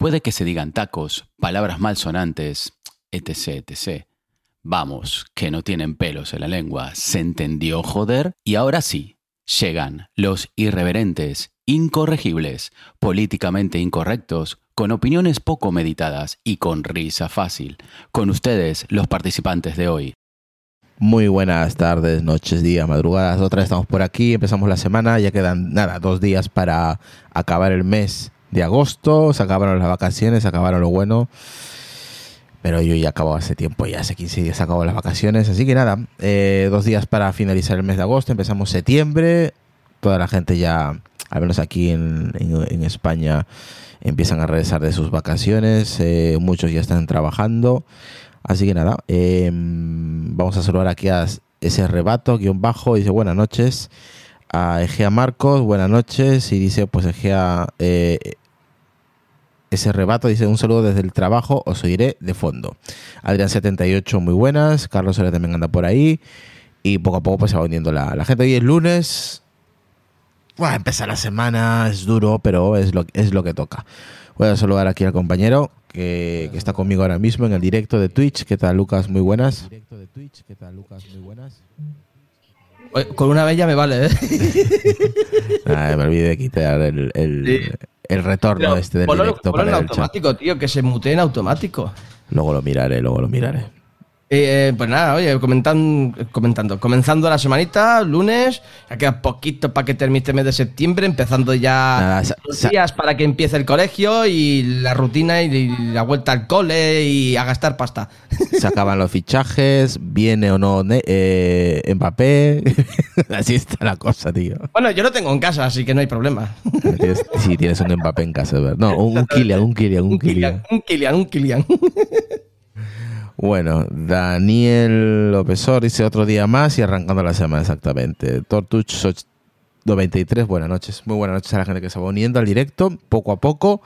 Puede que se digan tacos, palabras malsonantes, etc, etc. Vamos, que no tienen pelos en la lengua. ¿Se entendió, joder? Y ahora sí, llegan los irreverentes, incorregibles, políticamente incorrectos, con opiniones poco meditadas y con risa fácil. Con ustedes, los participantes de hoy. Muy buenas tardes, noches, días, madrugadas. Otra vez estamos por aquí, empezamos la semana, ya quedan nada, dos días para acabar el mes de agosto, se acabaron las vacaciones, se acabaron lo bueno. Pero yo ya acabo hace tiempo, ya hace 15 días acabo las vacaciones. Así que nada, eh, dos días para finalizar el mes de agosto, empezamos septiembre. Toda la gente ya, al menos aquí en, en, España, empiezan a regresar de sus vacaciones. Eh, muchos ya están trabajando. Así que nada, em, vamos a saludar aquí a ese rebato, guion bajo, dice buenas noches. A Egea Marcos, buenas noches. Y dice, pues Egea, eh, ese rebato dice un saludo desde el trabajo, os oiré de fondo. Adrián78, muy buenas. Carlos Soler también anda por ahí. Y poco a poco pues se va uniendo la, la gente. Hoy es lunes. Bueno, empezar la semana, es duro, pero es lo, es lo que toca. Voy a saludar aquí al compañero que, que, está conmigo ahora mismo en el directo de Twitch. ¿Qué tal, Lucas? Muy buenas. Con una bella me vale, ¿eh? me olvidé de quitar el, el, sí. El retorno Pero este del ponlo, directo ponlo para en el chat. automático, tío, que se mutee en automático. Luego lo miraré, luego lo miraré. Eh, pues nada, oye, comentan, comentando, comenzando la semanita, lunes, ya queda poquito para que termine este mes de septiembre, empezando ya Nada, los días para que empiece el colegio y la rutina y, y la vuelta al cole y a gastar pasta. Se acaban los fichajes, viene o no eh, Mbappé. Así está la cosa, tío. Bueno, yo lo tengo en casa, así que no hay problema. Tienes, sí, tienes un Mbappé en casa, ¿verdad? No, un, un Kylian, un Kylian, un Un Kylian. Kilian, un Kilian, un Kilian. Bueno, Daniel Lópezor dice otro día más y arrancando la semana exactamente. Tortuch 93, buenas noches. Muy buenas noches a la gente que se va uniendo al directo, poco a poco.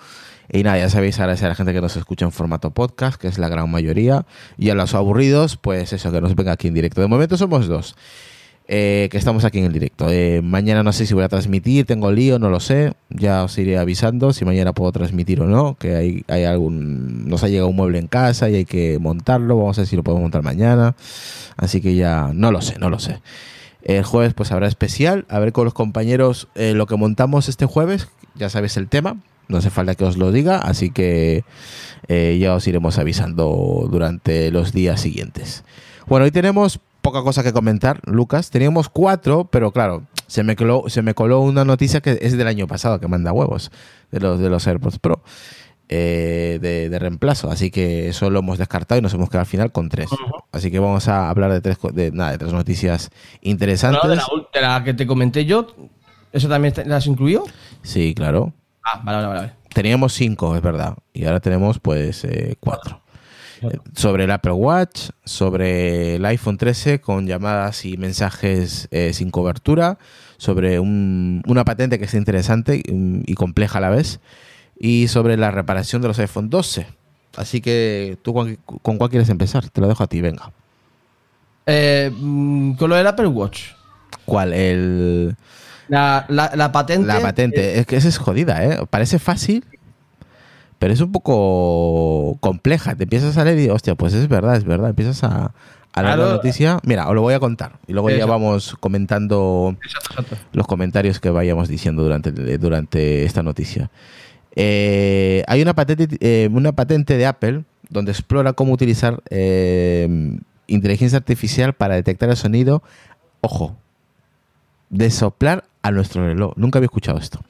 Y nada, ya sabéis agradecer a la gente que nos escucha en formato podcast, que es la gran mayoría. Y a los aburridos, pues eso, que nos venga aquí en directo. De momento somos dos. Eh, que estamos aquí en el directo. Eh, mañana no sé si voy a transmitir, tengo lío, no lo sé. Ya os iré avisando si mañana puedo transmitir o no. Que hay, hay algún. Nos ha llegado un mueble en casa y hay que montarlo. Vamos a ver si lo podemos montar mañana. Así que ya no lo sé, no lo sé. El jueves pues habrá especial. A ver con los compañeros eh, lo que montamos este jueves. Ya sabéis el tema. No hace falta que os lo diga. Así que ya os iremos avisando durante los días siguientes. Bueno, hoy tenemos poca cosa que comentar, Lucas. Teníamos cuatro, pero claro, se me coló, se me coló una noticia que es del año pasado, que manda huevos, de los, de los AirPods Pro, eh, de, de reemplazo. Así que eso lo hemos descartado y nos hemos quedado al final con tres. Así que vamos a hablar de tres, de, nada, de tres noticias interesantes. De, la, de la que te comenté yo, ¿eso también te- las incluyó? Sí, claro. Ah, vale, vale, vale. Teníamos cinco, es verdad. Y ahora tenemos pues eh, cuatro. Sobre el Apple Watch, sobre el iPhone 13 con llamadas y mensajes eh, sin cobertura, sobre un- una patente que es interesante y, y compleja a la vez, y sobre la reparación de los iPhone 12. Así que tú con, con cuál quieres empezar? Te lo dejo a ti, venga. Eh, mm, con lo del Apple Watch. ¿Cuál? El... La, la- la patente. La patente. Es que esa es jodida, ¿eh? Parece fácil, pero es un poco compleja. Te empiezas a leer y, hostia, pues es verdad, es verdad. Empiezas a, a leer la noticia. Mira, os lo voy a contar. Y luego ya vamos comentando exacto. los comentarios que vayamos diciendo durante, durante esta noticia. Eh, hay una patente, eh, una patente de Apple donde explora cómo utilizar eh, inteligencia artificial para detectar el sonido, ojo, de soplar a nuestro reloj. Nunca había escuchado esto.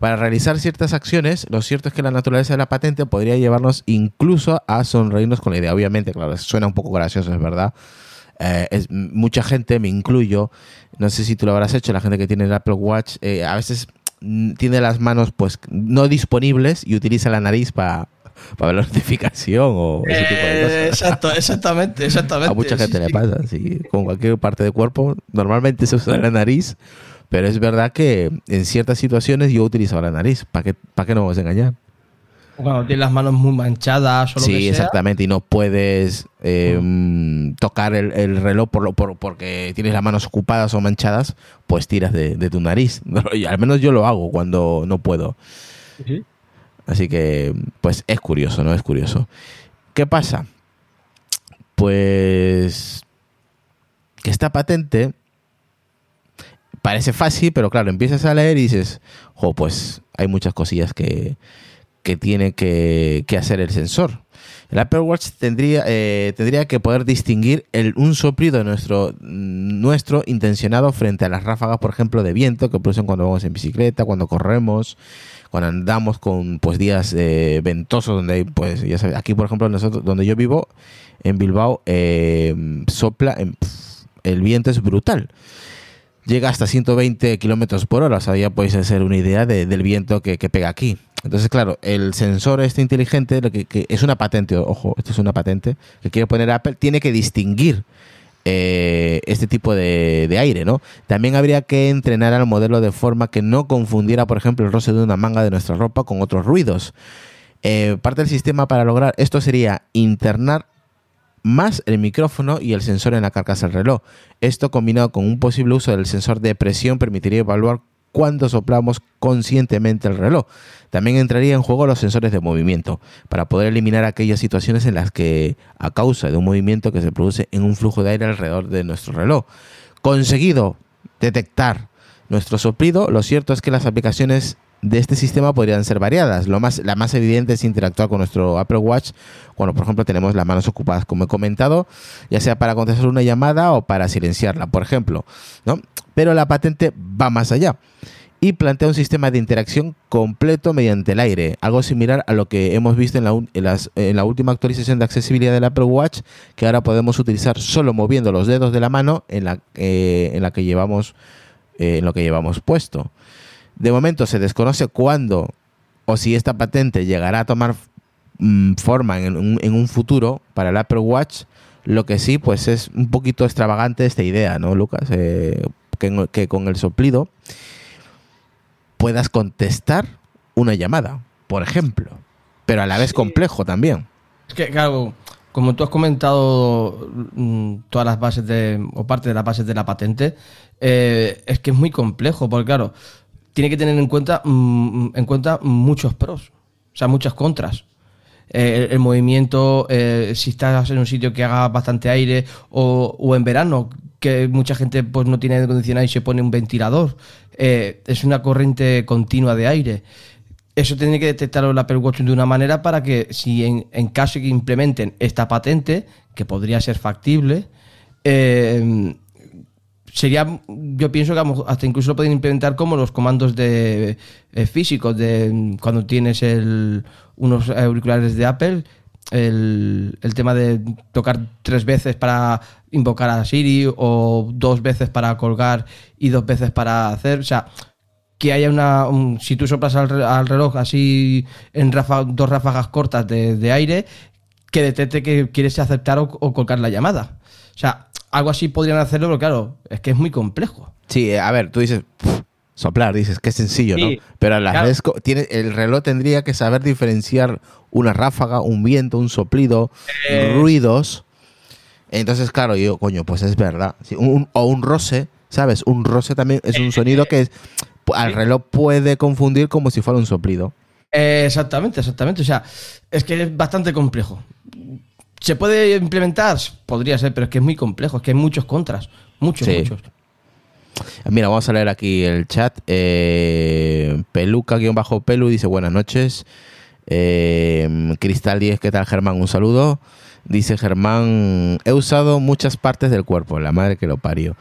Para realizar ciertas acciones, lo cierto es que la naturaleza de la patente podría llevarnos incluso a sonreírnos con la idea. Obviamente, claro, suena un poco gracioso, es verdad. Eh, es, mucha gente, me incluyo, no sé si tú lo habrás hecho, la gente que tiene el Apple Watch, eh, a veces mm, tiene las manos pues no disponibles y utiliza la nariz para ver la notificación o ese tipo de cosas. Eh, exacto, exactamente, exactamente. A mucha gente Sí, le pasa, sí, con cualquier parte del cuerpo. Normalmente se usa la nariz, pero es verdad que en ciertas situaciones yo utilizaba la nariz. ¿Para qué, para qué no vamos a engañar? Cuando tienes las manos muy manchadas o lo Sí, que sea. exactamente, y no puedes eh, mm, tocar el, el reloj por, lo- por- porque tienes las manos ocupadas o manchadas, pues tiras de, de tu nariz. Y al menos yo lo hago cuando no puedo. Sí. Así que, pues es curioso, ¿no? Es curioso. ¿Qué pasa? Pues que esta patente parece fácil, pero claro, empiezas a leer y dices, jo, pues hay muchas cosillas que, que tiene que, que hacer el sensor. El Apple Watch tendría, eh, tendría que poder distinguir el, un soplido nuestro, nuestro intencionado frente a las ráfagas, por ejemplo, de viento que producen cuando vamos en bicicleta, cuando corremos, cuando andamos con pues días eh, ventosos donde hay, pues ya sabes, aquí por ejemplo nosotros donde yo vivo en Bilbao eh, sopla en- pf, el viento es brutal llega hasta 120 kilómetros por hora o sea ya podéis hacer una idea de- del viento que, pega aquí entonces claro el sensor este inteligente lo que, es una patente ojo esto es una patente que quiere poner Apple tiene que distinguir eh, este tipo de, de aire, ¿no? También habría que entrenar al modelo de forma que no confundiera, por ejemplo, el roce de una manga de nuestra ropa con otros ruidos. Eh, parte del sistema para lograr esto sería internar más el micrófono y el sensor en la carcasa del reloj. Esto combinado con un posible uso del sensor de presión permitiría evaluar cuándo soplamos conscientemente el reloj. También entraría en juego los sensores de movimiento para poder eliminar aquellas situaciones en las que a causa de un movimiento que se produce en un flujo de aire alrededor de nuestro reloj. Conseguido detectar nuestro soplido, lo cierto es que las aplicaciones de este sistema podrían ser variadas. Lo más, la más evidente es interactuar con nuestro Apple Watch cuando, por ejemplo, tenemos las manos ocupadas, como he comentado, ya sea para contestar una llamada o para silenciarla, por ejemplo. ¿no? Pero la patente va más allá y plantea un sistema de interacción completo mediante el aire, algo similar a lo que hemos visto en la, en la última actualización de accesibilidad del Apple Watch, que ahora podemos utilizar solo moviendo los dedos de la mano en la, eh, en la que llevamos eh, en lo que llevamos puesto. De momento se desconoce cuándo o si esta patente llegará a tomar mm, forma en un, en un futuro para el Apple Watch. Lo que sí, pues es un poquito extravagante esta idea, ¿no, Lucas? Eh, que, que con el soplido puedas contestar una llamada, por ejemplo. Pero a la vez complejo también. Es que, claro, como tú has comentado mm, todas las bases de, o parte de las bases de la patente, eh, es que es muy complejo, porque claro, tiene que tener en cuenta, mm, en cuenta muchos pros, o sea, muchas contras. Eh, el, movimiento, eh, si estás en un sitio que haga bastante aire, o, en verano, que mucha gente pues no tiene aire acondicionado y se pone un ventilador, eh, es una corriente continua de aire. Eso tiene que detectarlo el Apple de una manera para que si en, en caso que implementen esta patente, que podría ser factible, sería, yo pienso que hasta incluso lo pueden implementar como los comandos de eh, físicos de cuando tienes el, unos auriculares de Apple, el, el tema de tocar tres veces para invocar a Siri o dos veces para colgar y dos veces para hacer, o sea, que haya una, un- si tú soplas al, al reloj así en dos ráfagas cortas de, aire, que detecte que quieres aceptar o colgar la llamada. O sea, algo así podrían hacerlo, pero claro, es que es muy complejo. Sí, eh, a ver, tú dices, "Pff, Soplar, dices, qué sencillo, ¿no? Pero a la claro. tiene, el reloj tendría que saber diferenciar una ráfaga, un viento, un soplido, Eh. ruidos. Entonces, claro, yo, coño, pues es verdad. Sí, un- o un roce, ¿sabes? Un roce también es un sonido que es- al reloj puede confundir como si fuera un soplido. Eh, exactamente, exactamente. O sea, es que es bastante complejo. ¿Se puede implementar? Podría ser, pero es que es muy complejo, es que hay muchos contras. Muchos, Sí. muchos. Mira, vamos a leer aquí el chat. Eh, Peluca-Pelu dice buenas noches. Eh, Cristal 10, ¿qué tal Germán? Un saludo. Dice Germán, he usado muchas partes del cuerpo, la madre que lo parió.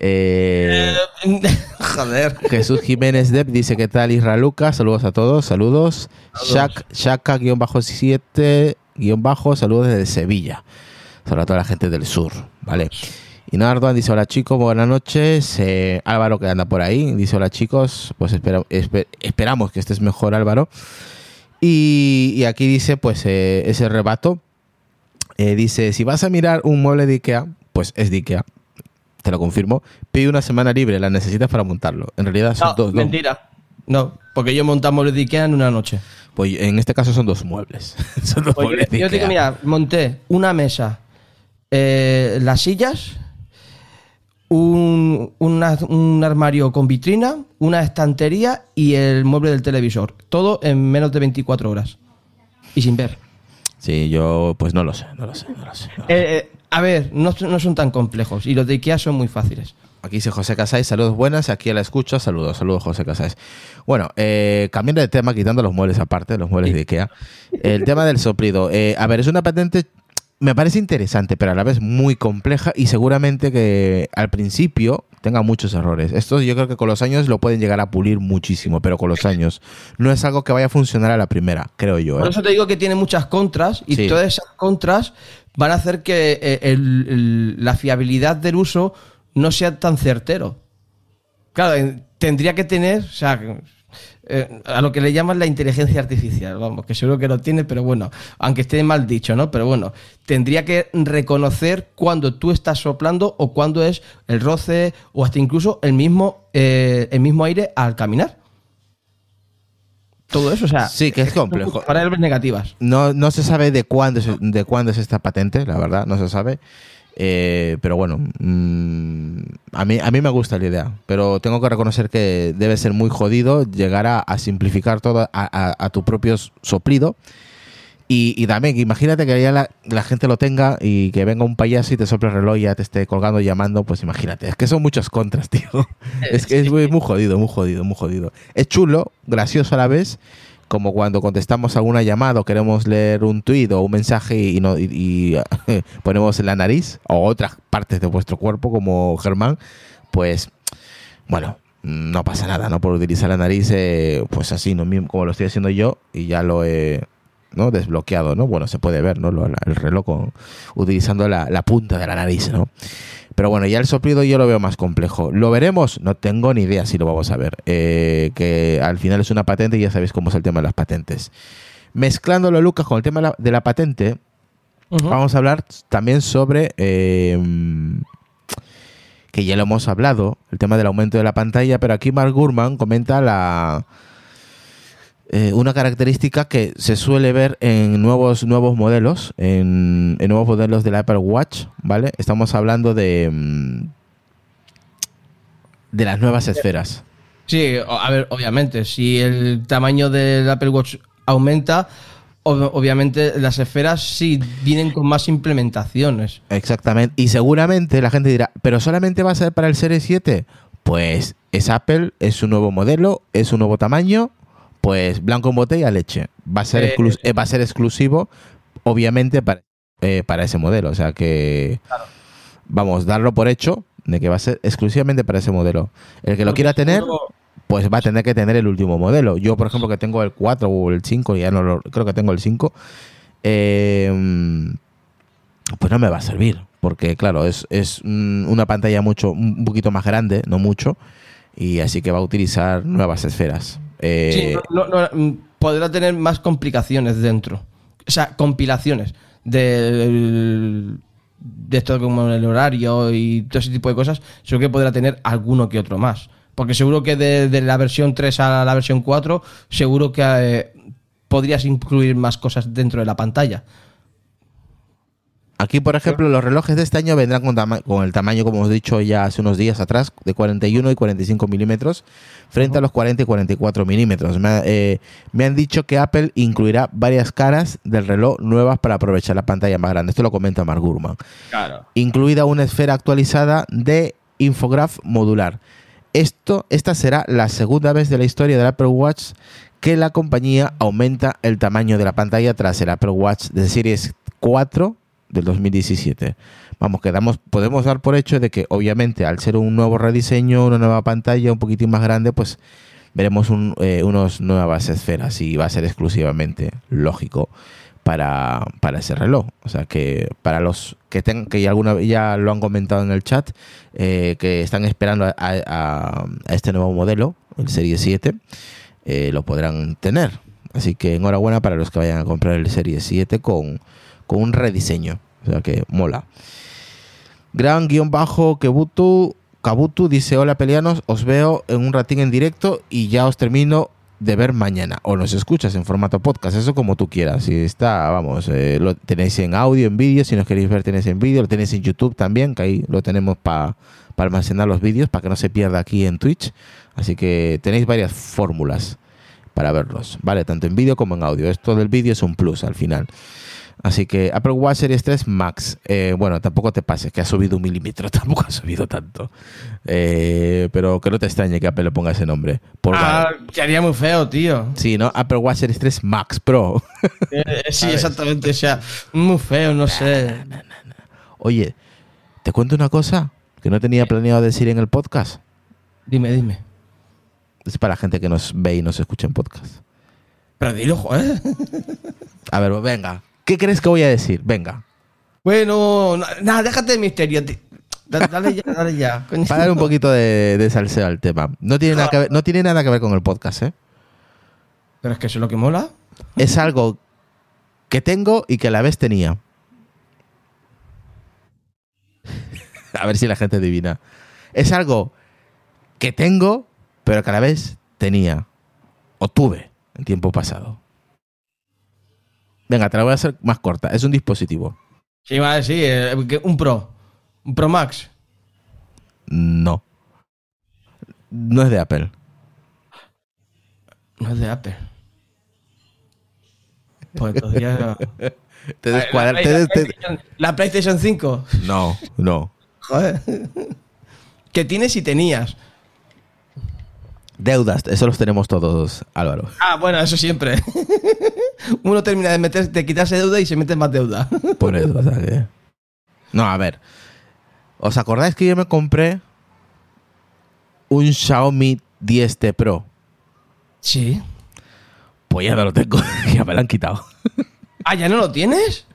Eh, Joder. Jesús Jiménez Depp dice, ¿qué tal Isra Lucas? Saludos a todos, saludos. Shak- Shaka-7, bajo, saludos desde Sevilla. Saludos a toda la gente del sur, ¿vale? Y Nardoan dice, hola chicos, buenas noches. Eh, Álvaro que anda por ahí, dice, hola chicos, pues espera- espe- esperamos que estés mejor Álvaro. Y, y aquí dice, pues eh, ese rebato. Eh, dice, si vas a mirar un mueble de Ikea, pues es de Ikea. Te lo confirmo. Pide una semana libre, la necesitas para montarlo. En realidad son No, dos, dos- mentira. No, porque yo montamos muebles de Ikea en una noche. Pues en este caso son dos muebles. son dos Pues muebles yo, de yo te digo, mira, monté una mesa, eh, las sillas, un, una- un armario con vitrina, una estantería y el mueble del televisor. Todo en menos de 24 horas. Y sin ver. Sí, yo pues no lo sé, no lo sé, no lo sé. no lo sé. Eh, eh, a ver, no, son tan complejos. Y los de Ikea son muy fáciles. Aquí dice José Casais, saludos buenas, aquí a la escucha, saludos, saludos José Casais. Bueno, eh, cambiando de tema, quitando los muebles aparte, los muebles de Ikea. El tema del soplido. eh, a ver, es una patente, me parece interesante, pero a la vez muy compleja y seguramente que al principio tenga muchos errores. Esto yo creo que con los años lo pueden llegar a pulir muchísimo, pero con los años no es algo que vaya a funcionar a la primera, creo yo. Por ¿eh? eso te digo que tiene muchas contras y Sí. todas esas contras van a hacer que eh, el- el- la fiabilidad del uso no sea tan certero. Claro, tendría que tener, o sea, eh, a lo que le llaman la inteligencia artificial, vamos, que seguro que lo tiene, pero bueno, aunque esté mal dicho, ¿no? Pero bueno, tendría que reconocer cuando tú estás soplando o cuando es el roce o hasta incluso el mismo, eh, el mismo aire al caminar. Todo eso, o sea, Sí, que es complejo. variables negativas. No, no se sabe de cuándo, es, de cuándo es esta patente, la verdad, no se sabe. Eh, pero bueno, mm, a, mí, a mí me gusta la idea, pero tengo que reconocer que debe ser muy jodido llegar a, a simplificar todo a, a- a tu propio soplido. Y, y también, imagínate que ya la, la gente lo tenga y que venga un payaso y te sople el reloj y ya te esté colgando y llamando, pues imagínate. Es que son muchos contras, tío. Es que es muy, muy jodido, muy jodido, muy jodido. Es chulo, gracioso a la vez, como cuando contestamos alguna llamada o queremos leer un tuit o un mensaje y, no, y, y, ponemos en la nariz o otras partes de vuestro cuerpo, como Germán, pues bueno, no pasa nada, ¿no? Por utilizar la nariz, eh, pues así, ¿no? Como lo estoy haciendo yo y ya lo he ¿no? desbloqueado, ¿no? Bueno, se puede ver, ¿no? El reloj utilizando la, la punta de la nariz, ¿no? Pero bueno, ya el soplido yo lo veo más complejo. ¿Lo veremos? No tengo ni idea si lo vamos a ver. Eh, que al final es una patente y ya sabéis cómo es el tema de las patentes. Mezclándolo, Lucas, con el tema de la, de la patente, vamos a hablar también sobre eh, que ya lo hemos hablado, el tema del aumento de la pantalla, pero aquí Mark Gurman comenta la eh, una característica que se suele ver en nuevos nuevos modelos, en, en nuevos modelos del Apple Watch, ¿vale? Estamos hablando de mm, de las nuevas esferas. Sí, a ver, obviamente, si el tamaño del Apple Watch aumenta, ob- obviamente las esferas sí vienen con más implementaciones. Exactamente. Y seguramente la gente dirá, ¿pero solamente va a ser para el Series 7? Pues es Apple, es un nuevo modelo, es un nuevo tamaño, pues blanco en botella, leche. Va a ser, Eh, exclus- eh, va a ser exclusivo, obviamente, para, eh, para ese modelo. O sea que, vamos, darlo por hecho de que va a ser exclusivamente para ese modelo. El que lo quiera tener, pues va a tener que tener el último modelo. Yo, por ejemplo, que tengo el 4 o el 5, ya no lo, creo que tengo el 5, eh, pues no me va a servir. Porque, claro, es, es mm, una pantalla mucho, un poquito más grande, no mucho, y así que va a utilizar nuevas esferas. Eh, Sí, no- no- no, mm, podrá tener más complicaciones dentro. O sea, compilaciones del- de esto como el horario y todo ese tipo de cosas. Seguro que podrá tener alguno que otro más. Porque seguro que de, de la versión 3 a la versión 4, seguro que eh, podrías incluir más cosas dentro de la pantalla. Aquí, por ejemplo, los relojes de este año vendrán con, con el tamaño, como hemos dicho ya hace unos días atrás, de 41 y 45 milímetros, frente a los 40 y 44 milímetros. Me, eh, me han dicho que Apple incluirá varias caras del reloj nuevas para aprovechar la pantalla más grande. Esto lo comenta Mark Gurman. Claro. Incluida una esfera actualizada de infograph modular. Esto, esta será la segunda vez de la historia del Apple Watch que la compañía aumenta el tamaño de la pantalla tras el Apple Watch de Series 4 del 2017. Vamos, quedamos, podemos dar por hecho de que obviamente al ser un nuevo rediseño, una nueva pantalla un poquitín más grande, pues veremos un, eh, unas nuevas esferas y va a ser exclusivamente lógico para, para ese reloj. O sea que para los que tengan, que ya alguna ya lo han comentado en el chat, eh, que están esperando a este nuevo modelo, el Serie 7, eh, lo podrán tener. Así que enhorabuena para los que vayan a comprar el Serie 7 con, un rediseño. O sea que mola. Gran guion bajo Kebutu, Kabutu dice, hola peleanos, os veo en un ratín en directo y ya os termino de ver mañana. O nos escuchas en formato podcast, eso como tú quieras. Si está, vamos, eh, lo tenéis en audio, en vídeo, si nos queréis ver tenéis en vídeo, lo tenéis en YouTube también, que ahí lo tenemos para almacenar los vídeos, para que no se pierda aquí en Twitch. Así que tenéis varias fórmulas para verlos, ¿vale? Tanto en vídeo como en audio. Esto del vídeo es un plus al final. Así que Apple Watch Series 3 Max. Eh, bueno, tampoco te pases, que ha subido un milímetro, tampoco ha subido tanto. Eh, pero que no te extrañe que Apple le ponga ese nombre. Por Ah, quedaría muy feo, tío. Sí, ¿no? Apple Watch Series 3 Max Pro. Eh, sí, exactamente. O sea, muy feo, no sé. Oye, ¿te cuento una cosa que no tenía planeado decir en el podcast? Dime, dime. Es para la gente que nos ve y nos escucha en podcast. Pero dilo, joder. A ver, venga. ¿Qué crees que voy a decir? Venga. Bueno, na- nada, déjate de misterio. Dale ya, dale ya. Para dar un poquito de, de salseo al tema. No tiene, nada que ver, no tiene nada que ver con el podcast, ¿eh? Pero es que eso es lo que mola. Es algo que tengo y que a la vez tenía. A ver si la gente adivina. Es algo que tengo, pero que a la vez tenía. O tuve en tiempo pasado. Venga, te la voy a hacer más corta. Es un dispositivo. Sí, vale, sí. eh, un Pro. Un Pro Max. No. No es de Apple. No es de Apple. Pues ya- Te La, descuadra- te- PlayStation, la PlayStation 5. No, no. Joder. Que tienes y tenías. Deudas, eso los tenemos todos, Álvaro. Ah, bueno, eso siempre. Uno termina de, meter, de quitarse deuda y se mete más deuda. Por eso, o sea que- No, a ver. ¿Os acordáis que yo me compré un Xiaomi 10T Pro? Sí. Pues ya no lo tengo, ya me lo han quitado. Ah, ¿ya no lo tienes?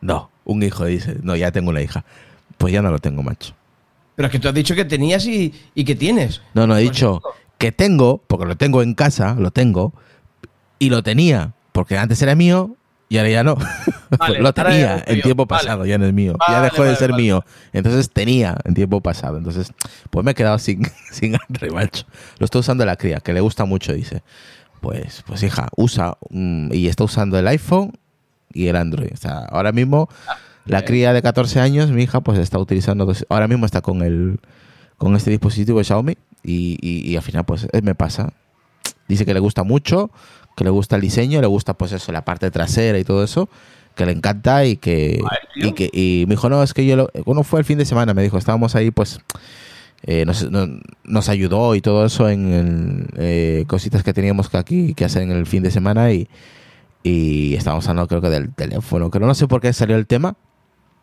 No, un hijo dice, no, ya tengo una hija. Pues ya no lo tengo, macho. Pero es que tú has dicho que tenías y, y que tienes. No, no, he dicho que tengo, porque lo tengo en casa, lo tengo, y lo tenía, porque antes era mío y ahora ya no. Vale, lo tenía en tiempo Vale. pasado, ya no es mío. ya dejó de ser mío. Entonces tenía en tiempo pasado. Entonces, pues me he quedado sin, sin Android, macho. Lo está usando la cría, que le gusta mucho, dice. Pues, pues hija, usa mm, y está usando el iPhone y el Android. O sea, ahora mismo la cría de 14 años, mi hija, pues está utilizando, dos- ahora mismo está con el con este dispositivo de Xiaomi y, y- y al final pues eh, me pasa. Dice que le gusta mucho, que le gusta el diseño, le gusta pues eso, la parte trasera y todo eso, que le encanta y que, y que y me dijo, no, es que yo, lo, bueno, fue el fin de semana, me dijo, estábamos ahí pues eh, nos, no- nos ayudó y todo eso en el, eh, cositas que teníamos que aquí que hacer en el fin de semana y, y estábamos hablando creo que del teléfono, que no sé por qué salió el tema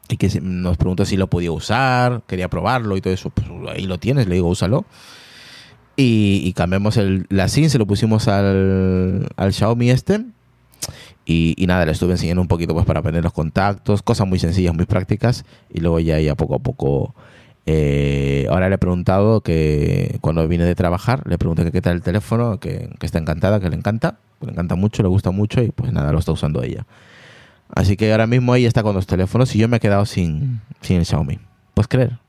y que nos preguntó si lo podía usar, quería probarlo y todo eso, pues ahí lo tienes, le digo, úsalo. Y, y cambiamos el, la SIM, se lo pusimos al, al Xiaomi este. Y, y nada, le estuve enseñando un poquito pues para aprender los contactos, cosas muy sencillas, muy prácticas. Y luego ya, ya poco a poco. eh, ahora le he preguntado que cuando vine de trabajar, le pregunté que qué tal el teléfono, que, que está encantada, que le encanta, le encanta mucho, le gusta mucho y pues nada, lo está usando ella. Así que ahora mismo ella está con los teléfonos y yo me he quedado sin, sin el Xiaomi. ¿Puedes creer?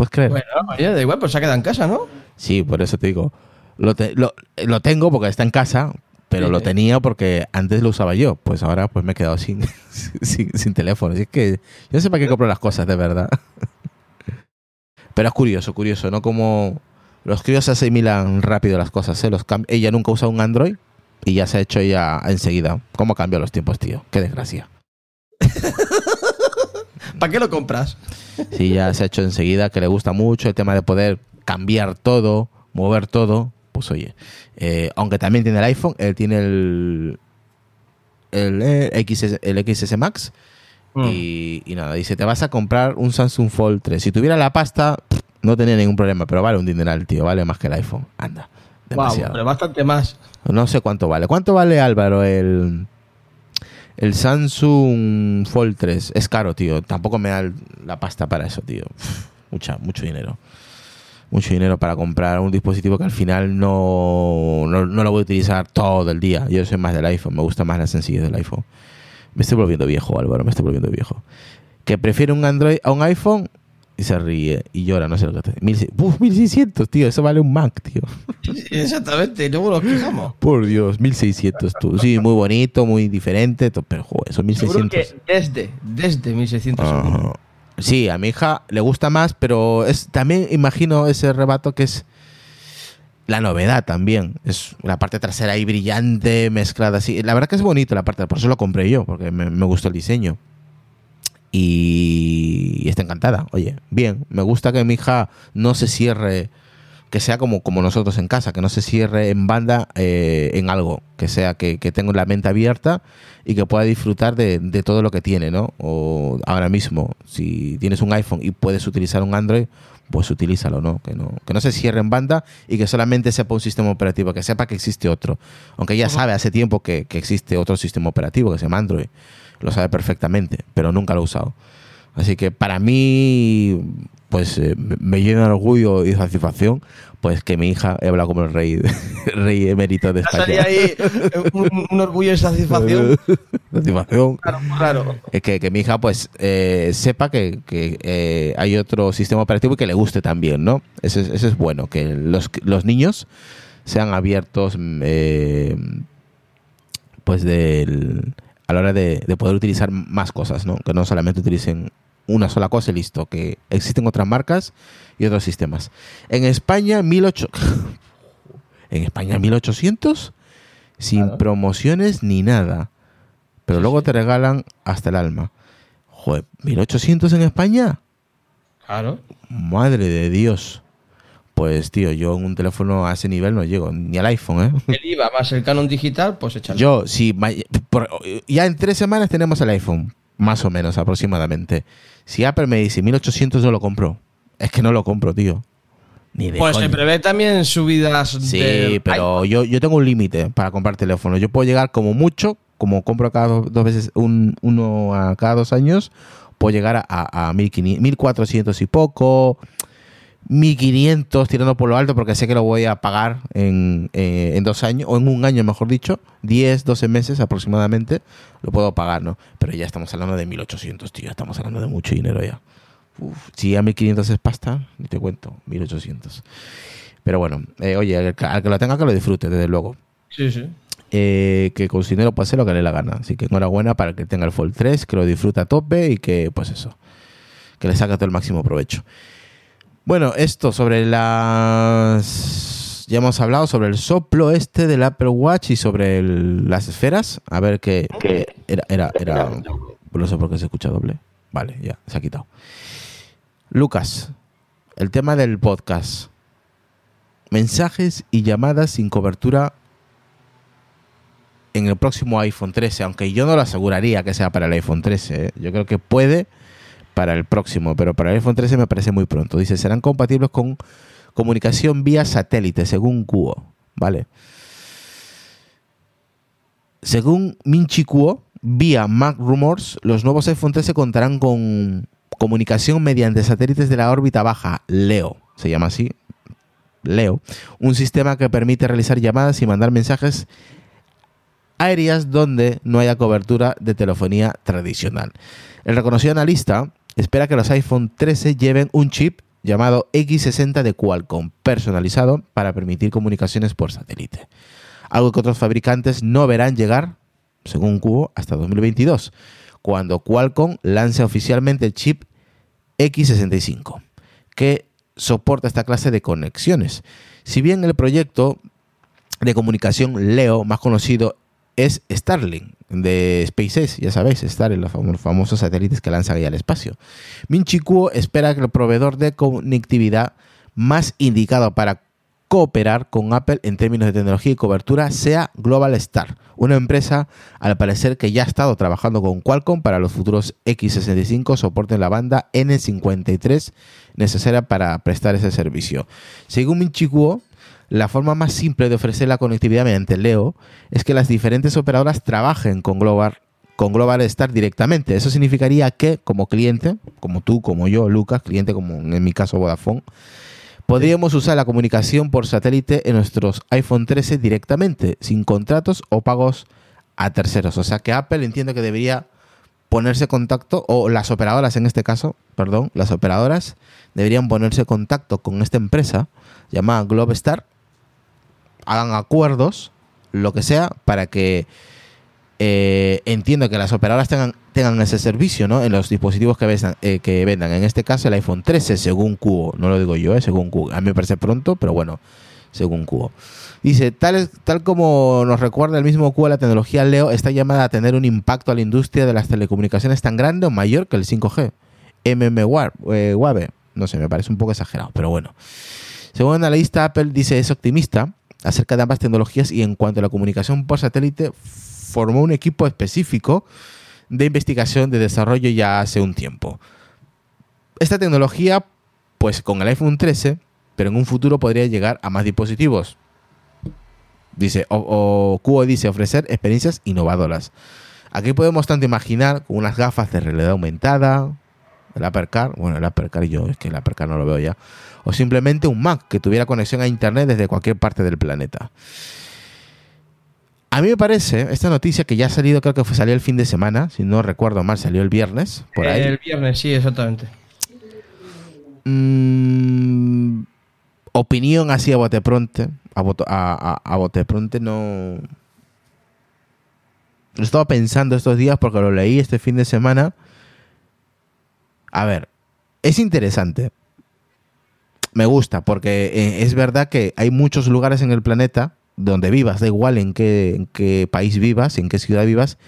Puedes creer? Bueno, oye, da igual, pues se ha quedado en casa, ¿no? Sí, por eso te digo. Lo, te- lo, lo tengo porque está en casa, pero Sí. lo tenía porque antes lo usaba yo. Pues ahora pues me he quedado sin, sin, sin teléfono. Así que yo no sé para qué compro las cosas, de verdad. Pero es curioso, curioso, ¿no? Como los críos asimilan rápido las cosas, ¿eh? Los Ella nunca usa un Android y ya se ha hecho ya enseguida. ¿Cómo cambian los tiempos, tío? Qué desgracia. ¿Para qué lo compras? Sí, ya se ha hecho enseguida, que le gusta mucho el tema de poder cambiar todo, mover todo. Pues oye, eh, aunque también tiene el iPhone, él tiene el, el, eh, XS, el XS Max. Mm. Y, y nada, dice, te vas a comprar un Samsung Fold 3. Si tuviera la pasta, no tenía ningún problema, pero vale un dineral, tío, vale más que el iPhone. Anda, demasiado. pero bastante más. No sé cuánto vale. ¿Cuánto vale, Álvaro, el, el Samsung Fold 3? Es caro, tío. Tampoco me da la pasta para eso, tío. Uf, mucho dinero. Mucho dinero para comprar un dispositivo que al final no, no, no lo voy a utilizar todo el día. Yo soy más del iPhone. Me gusta más la sencillez del iPhone. Me estoy volviendo viejo, Álvaro. Me estoy volviendo viejo. Que prefiere un Android a un iPhone y se ríe y llora. No sé lo que te... Mil, uf, 1600, tío. Eso vale un Mac, tío. Exactamente, y luego nos quejamos. Por Dios, 1600 tú. Sí, muy bonito, muy diferente, pero joder, son Seguro 1600. que desde, desde 1600 Ajá. seguro. Sí, a mi hija le gusta más, pero es también imagino ese rebato que es la novedad también. Es la parte trasera ahí brillante, mezclada así. La verdad que es bonito la parte, por eso lo compré yo, porque me, me gustó el diseño. Y, está encantada. Oye, bien, me gusta que mi hija no se cierre, que sea como, como nosotros en casa, que no se cierre en banda eh, en algo, que sea que, que tenga la mente abierta y que pueda disfrutar de, de todo lo que tiene, ¿no? O ahora mismo, si tienes un iPhone y puedes utilizar un Android, pues utilízalo, ¿no? Que no, que no se cierre en banda y que solamente sepa un sistema operativo, que sepa que existe otro. Aunque ya sabe hace tiempo que, que existe otro sistema operativo que se llama Android. Lo sabe perfectamente, pero nunca lo ha usado. Así que para mí, pues eh, me- llena de orgullo y satisfacción, pues que mi hija he hablado como el rey, el rey emérito de España. ahí eh, un, un orgullo y satisfacción. satisfacción. Claro, claro. Eh, que, que mi hija pues eh, sepa que, que, eh, hay otro sistema operativo y que le guste también, ¿no? Eso es, eso es bueno, que los, los niños sean abiertos mm, pues del, a la hora de, de poder utilizar más cosas, ¿no? Que no solamente utilicen una sola cosa y listo, que existen otras marcas y otros sistemas. En España, 1800... en España, 1800 sin Claro. promociones ni nada. Pero Sí, luego sí. te regalan hasta el alma. Joder, 1800 en España. Claro. Madre de Dios. Pues, tío, yo en un teléfono a ese nivel no llego, ni al iPhone, ¿eh? El IVA más el Canon digital, pues échalo. Yo, sí, ya en tres semanas tenemos el iPhone, más o menos aproximadamente. Si Apple me dice 1800, yo lo compro. Es que no lo compro, tío. Ni de Pues se prevé también subidas Sí, del pero yo, yo tengo un límite para comprar teléfono. Yo puedo llegar como mucho, como compro cada dos, dos veces, un, uno a cada dos años, puedo llegar a, a, a 1500, 1400 y poco, 1500 tirando por lo alto porque sé que lo voy a pagar en, eh, en dos años, o en un año mejor dicho, 10, 12 meses aproximadamente, lo puedo pagar, ¿no? Pero ya estamos hablando de 1800, tío, estamos hablando de mucho dinero ya. Uf, si a 1500 es pasta, ni te cuento, 1800. Pero bueno, eh, oye, al que, al que lo tenga que lo disfrute, desde luego. Sí, sí. Eh, que con su dinero puede hacer lo que le dé la gana. Así que enhorabuena para el que tenga el Fold 3, que lo disfruta a tope y que, pues eso, que le saca todo el máximo provecho. Bueno, esto sobre las... Ya hemos hablado sobre el soplo este del Apple Watch y sobre el- las esferas. A ver qué era, era, era... No sé por qué se escucha doble. Vale, ya, se ha quitado. Lucas, el tema del podcast. Mensajes y llamadas sin cobertura en el próximo iPhone 13, aunque yo no lo aseguraría que sea para el iPhone 13. ¿eh? Yo creo que puede para el próximo, pero para el iPhone 13 me parece muy pronto. Dice, serán compatibles con comunicación vía satélite, según Kuo. ¿Vale? Según Minchi Kuo, vía Mac Rumors, los nuevos iPhone 13 contarán con comunicación mediante satélites de la órbita baja, LEO, se llama así, Leo, un sistema que permite realizar llamadas y mandar mensajes aéreas donde no haya cobertura de telefonía tradicional. El reconocido analista espera que los iPhone 13 lleven un chip llamado X60 de Qualcomm, personalizado para permitir comunicaciones por satélite. Algo que otros fabricantes no verán llegar, según Cubo, hasta 2022, cuando Qualcomm lance oficialmente el chip X65, que soporta esta clase de conexiones. Si bien el proyecto de comunicación Leo, más conocido, es Starlink de SpaceX, ya sabéis, Starlink, los famosos satélites que lanzan ahí al espacio. Minchi Kuo espera que el proveedor de conectividad más indicado para cooperar con Apple en términos de tecnología y cobertura sea Global Star, una empresa al parecer que ya ha estado trabajando con Qualcomm para los futuros X65 soporten la banda N53 necesaria para prestar ese servicio. Según Minchi Kuo, la forma más simple de ofrecer la conectividad mediante Leo es que las diferentes operadoras trabajen con Global, con Global Star directamente. Eso significaría que como cliente, como tú, como yo, Lucas, cliente como en mi caso Vodafone, podríamos usar la comunicación por satélite en nuestros iPhone 13 directamente, sin contratos o pagos a terceros. O sea que Apple entiendo que debería ponerse contacto, o las operadoras en este caso, perdón, las operadoras deberían ponerse contacto con esta empresa llamada Globestar hagan acuerdos, lo que sea, para que eh, entiendo que las operadoras tengan, tengan ese servicio ¿no? en los dispositivos que, vendan, eh, que vendan. En este caso el iPhone 13, según Cubo. No lo digo yo, eh, según Cubo. A mí me parece pronto, pero bueno, según Cubo. Dice, tal, tal como nos recuerda el mismo Cubo, la tecnología Leo está llamada a tener un impacto a la industria de las telecomunicaciones tan grande o mayor que el 5G. MMWave. no sé, me parece un poco exagerado, pero bueno. Según analista, Apple dice es optimista acerca de ambas tecnologías y en cuanto a la comunicación por satélite, formó un equipo específico de investigación de desarrollo ya hace un tiempo. Esta tecnología, pues con el iPhone 13, pero en un futuro podría llegar a más dispositivos. Dice, o, o dice ofrecer experiencias innovadoras. Aquí podemos tanto imaginar con unas gafas de realidad aumentada, el Apercar, bueno, el Apercar yo, es que el Apercar no lo veo ya, o simplemente un Mac que tuviera conexión a Internet desde cualquier parte del planeta. A mí me parece, esta noticia que ya ha salido, creo que fue, salió el fin de semana, si no recuerdo mal, salió el viernes, por ahí. El viernes, sí, exactamente. Mm, opinión así a bote pronto, a, a, bote pronto no... Lo estaba pensando estos días porque lo leí este fin de semana. A ver, es interesante me gusta, porque eh, es verdad que hay muchos lugares en el planeta donde vivas, da igual en qué, país vivas, en qué ciudad vivas,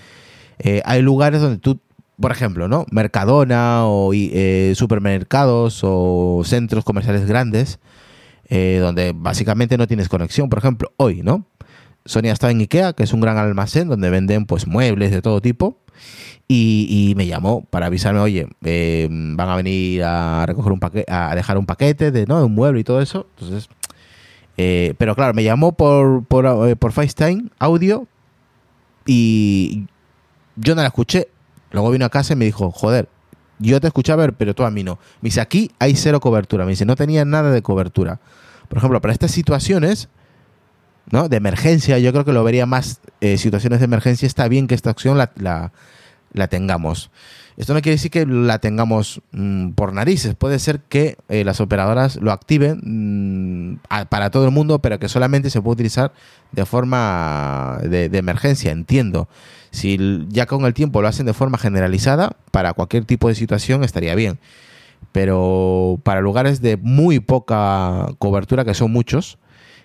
eh, hay lugares donde tú, por ejemplo, ¿no? Mercadona o eh, supermercados o centros comerciales grandes, donde básicamente no tienes conexión. Por ejemplo, hoy, ¿no? Sonia está en Ikea, que es un gran almacén donde venden pues muebles de todo tipo. Y, me llamó para avisarme, oye, eh, van a venir a recoger un paquete, a dejar un paquete de, ¿no? un mueble y todo eso. Entonces, eh, pero claro, me llamó por, por, eh, por FaceTime, audio, y yo no la escuché. Luego vino a casa y me dijo, joder, yo te escuché ver, pero tú a mí no. Me dice, aquí hay cero cobertura. Me dice, no tenía nada de cobertura. Por ejemplo, para estas situaciones, ¿no? De emergencia, yo creo que lo vería más situaciones de emergencia. Está bien que esta acción la, la tengamos. Esto no quiere decir que la tengamos mm, por narices. Puede ser que eh, las operadoras lo activen mm, para todo el mundo, pero que solamente se puede utilizar de forma de, emergencia. Entiendo. Si ya con el tiempo lo hacen de forma generalizada, para cualquier tipo de situación estaría bien. Pero para lugares de muy poca cobertura, que son muchos,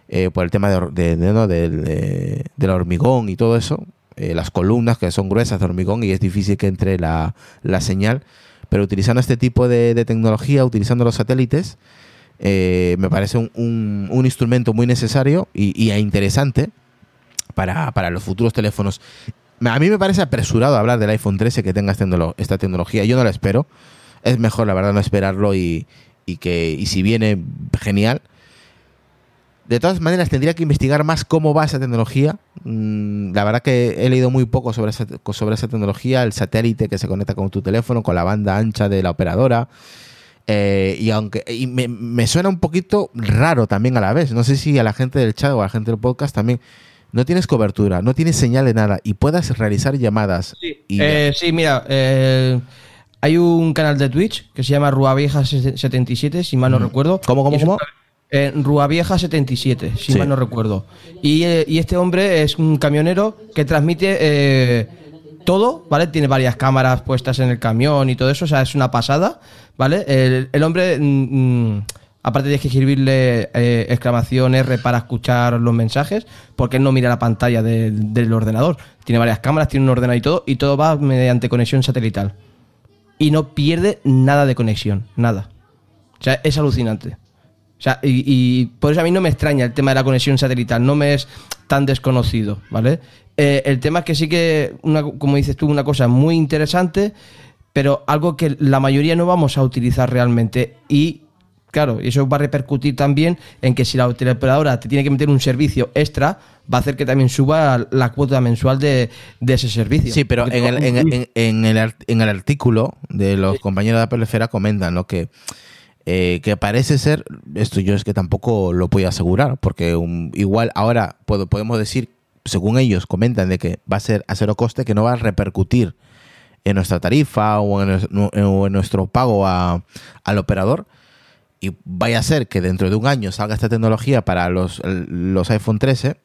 eh, por el tema de, del hormigón y todo eso, eh, las columnas que son gruesas de hormigón y es difícil que entre la, señal. Pero utilizando este tipo de, tecnología, utilizando los satélites, eh, me parece un, instrumento muy necesario y, e interesante para, los futuros teléfonos. A mí me parece apresurado hablar del iPhone 13 que tenga esta tecnología. Yo no la espero. Es mejor, la verdad, no esperarlo y, y que y si viene, genial de todas maneras, tendría que investigar más cómo va esa tecnología. Mm, la verdad que he leído muy poco sobre esa, sobre esa tecnología, el satélite que se conecta con tu teléfono, con la banda ancha de la operadora. Eh, y aunque y me, suena un poquito raro también a la vez. No sé si a la gente del chat o a la gente del podcast también. No tienes cobertura, no tienes señal de nada y puedas realizar llamadas. Sí, eh, sí mira, eh, hay un canal de Twitch que se llama Ruavieja77, si mal no recuerdo. ¿Cómo, cómo, es ca- eh, Ruavieja77, si Sí. mal no recuerdo. Y, eh, y este hombre es un camionero que transmite eh, todo, ¿vale? Tiene varias cámaras puestas en el camión y todo eso, o sea, es una pasada, ¿vale? El, el hombre, mm, mm, aparte de que escribirle eh, exclamación R para escuchar los mensajes, porque él no mira la pantalla de- del ordenador. Tiene varias cámaras, tiene un ordenador y todo, y todo va mediante conexión satelital y no pierde nada de conexión, nada. O sea, es alucinante. O sea, y, y por eso a mí no me extraña el tema de la conexión satelital, no me es tan desconocido, ¿vale? Eh, el tema es que sí que, una, como dices tú, una cosa muy interesante, pero algo que la mayoría no vamos a utilizar realmente. Y claro, eso va a repercutir también en que si la teleoperadora te tiene que meter un servicio extra, va a hacer que también suba la cuota mensual de, de ese servicio. Sí, pero en el, en, en- en el, en el artículo de los compañeros de Apple Esfera comentan lo que, eh, que parece ser, esto yo es que tampoco lo puedo asegurar, porque igual ahora podemos decir, según ellos comentan, de que va a ser a cero coste, que no va a repercutir en nuestra tarifa o en, nues- o en nuestro pago a- al operador. Y vaya a ser que dentro de un año salga esta tecnología para los, los iPhone 13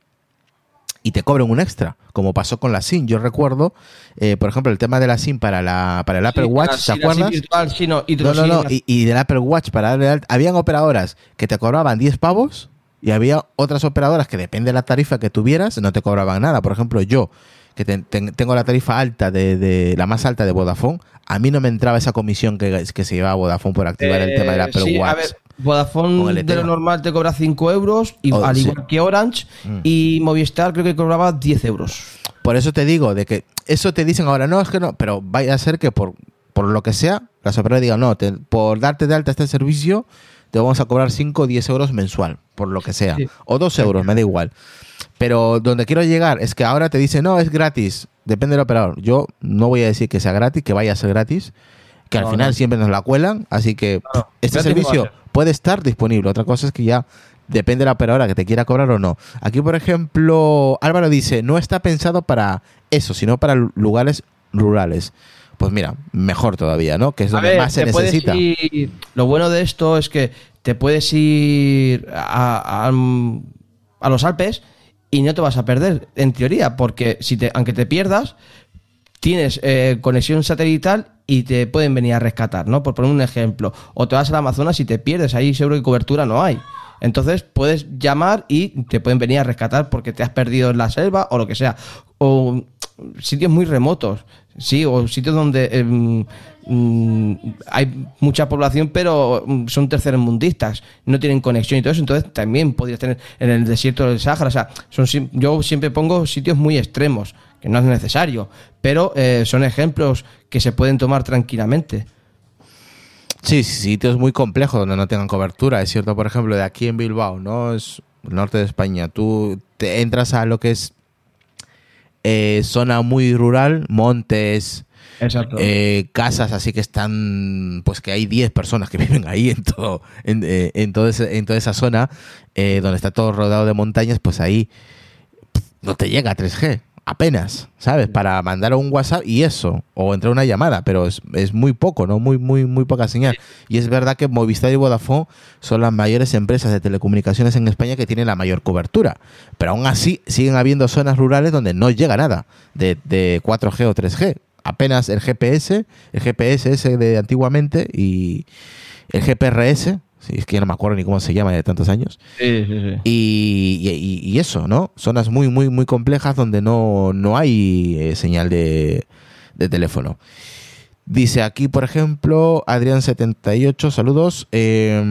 y te cobren un extra, como pasó con la SIM. Yo recuerdo, eh, por ejemplo, el tema de la SIM para, la, para el Apple Sí, Watch, ¿te acuerdas? virtual, sí, no, y No, no, y, y del Apple Watch para darle alta- habían operadoras que te cobraban 10 pavos y había otras operadoras que depende de la tarifa que tuvieras, no te cobraban nada. Por ejemplo, yo, que te- te- tengo la tarifa alta, de, de la más alta de Vodafone, a mí no me entraba esa comisión que, que se llevaba Vodafone por activar el Eh, tema del Apple sí, Watch. A ver, Vodafone de lo normal te cobra 5 euros, y, Oh, al sí. Mm. igual que Orange, y Movistar creo que cobraba 10 euros. Por eso te digo, de que eso te dicen ahora, no, es que no, pero vaya a ser que por, por lo que sea, las operadoras digan, no, te- por darte de alta este servicio, te vamos a cobrar 5 o 10 euros mensual, por lo que sea. Sí. O 2 euros, me da igual. Pero donde quiero llegar es que ahora te dicen, no, es gratis, depende del operador. Yo no voy a decir que sea gratis, que vaya a ser gratis, que al No, final no. siempre nos la cuelan, así que este servicio ser. puede estar disponible. Otra cosa es que ya depende de la operadora que te quiera cobrar o no. Aquí, por ejemplo, Álvaro dice, no está pensado para eso, sino para lugares rurales. Pues mira, mejor todavía, ¿no? Que es donde ver, más se necesita. ir- lo bueno de esto es que te puedes ir a, a- a los Alpes y no te vas a perder, en teoría, porque si te, aunque te pierdas, tienes eh, conexión satelital y te pueden venir a rescatar, ¿no? Por poner un ejemplo. O te vas al Amazonas y te pierdes, ahí seguro que cobertura no hay. Entonces puedes llamar y te pueden venir a rescatar porque te has perdido en la selva o lo que sea. O sitios muy remotos, sí, o sitios donde em, mm, hay mucha población pero mm, son tercermundistas, no tienen conexión y todo eso, entonces también podrías tener en el desierto del Sáhara, o sea, son, yo siempre pongo sitios muy extremos, que no es necesario, pero eh, son ejemplos que se pueden tomar tranquilamente. Sí, sitios muy complejos donde no tengan cobertura. Es cierto, por ejemplo, de aquí en Bilbao, ¿no? Es el norte de España. Tú te entras a lo que es eh, zona muy rural, montes, eh, casas así que están, pues que hay 10 personas que viven ahí en todo, en, eh, en, todo ese- en toda esa zona, donde está todo rodeado de montañas, pues ahí no te llega 3G, apenas, ¿sabes? Para mandar un WhatsApp y eso, o entrar una llamada, pero es, es muy poco, ¿no? Muy, muy, muy poca señal. Y es verdad que Movistar y Vodafone son las mayores empresas de telecomunicaciones en España que tienen la mayor cobertura. Pero aún así siguen habiendo zonas rurales donde no llega nada de, de 4G o 3G. Apenas el GPS, el GPS ese de antiguamente y el GPRS, si es que ya no me acuerdo ni cómo se llama de tantos años. Sí, sí, sí. Y, y- y eso, ¿no? Zonas muy, muy, muy complejas donde no, no hay eh, señal de, de teléfono. Dice aquí, por ejemplo, Adrián78, saludos. Eh,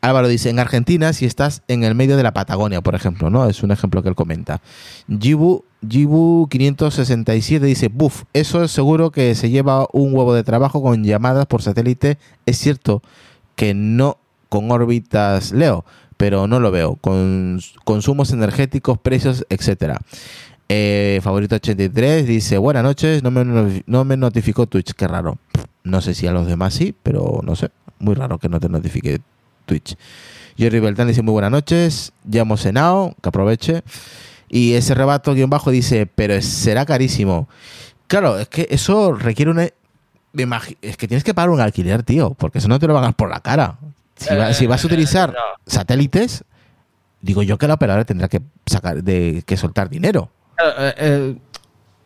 Álvaro dice, en Argentina, si estás en el medio de la Patagonia, por ejemplo, ¿no? Es un ejemplo que él comenta. Gibu, Gibu 567 dice, buf, eso es seguro que se lleva un huevo de trabajo con llamadas por satélite. Es cierto que no con órbitas Leo, pero no lo veo. Con consumos energéticos, precios, etcétera. Eh, favorito 83 dice, buenas noches, no me, no- me notificó Twitch, qué raro. No sé si a los demás sí, pero no sé. Muy raro que no te notifique Twitch. Jerry Beltrán dice, muy buenas noches, ya hemos cenado, que aproveche. Y ese rebato guion bajo dice, pero será carísimo. Claro, es que eso requiere una, me es que tienes que pagar un alquiler, tío, porque eso no te lo van a dar por la cara. Si, va- si vas a utilizar no. satélites, digo yo que la operadora tendrá que sacar de que soltar dinero. Eh, eh,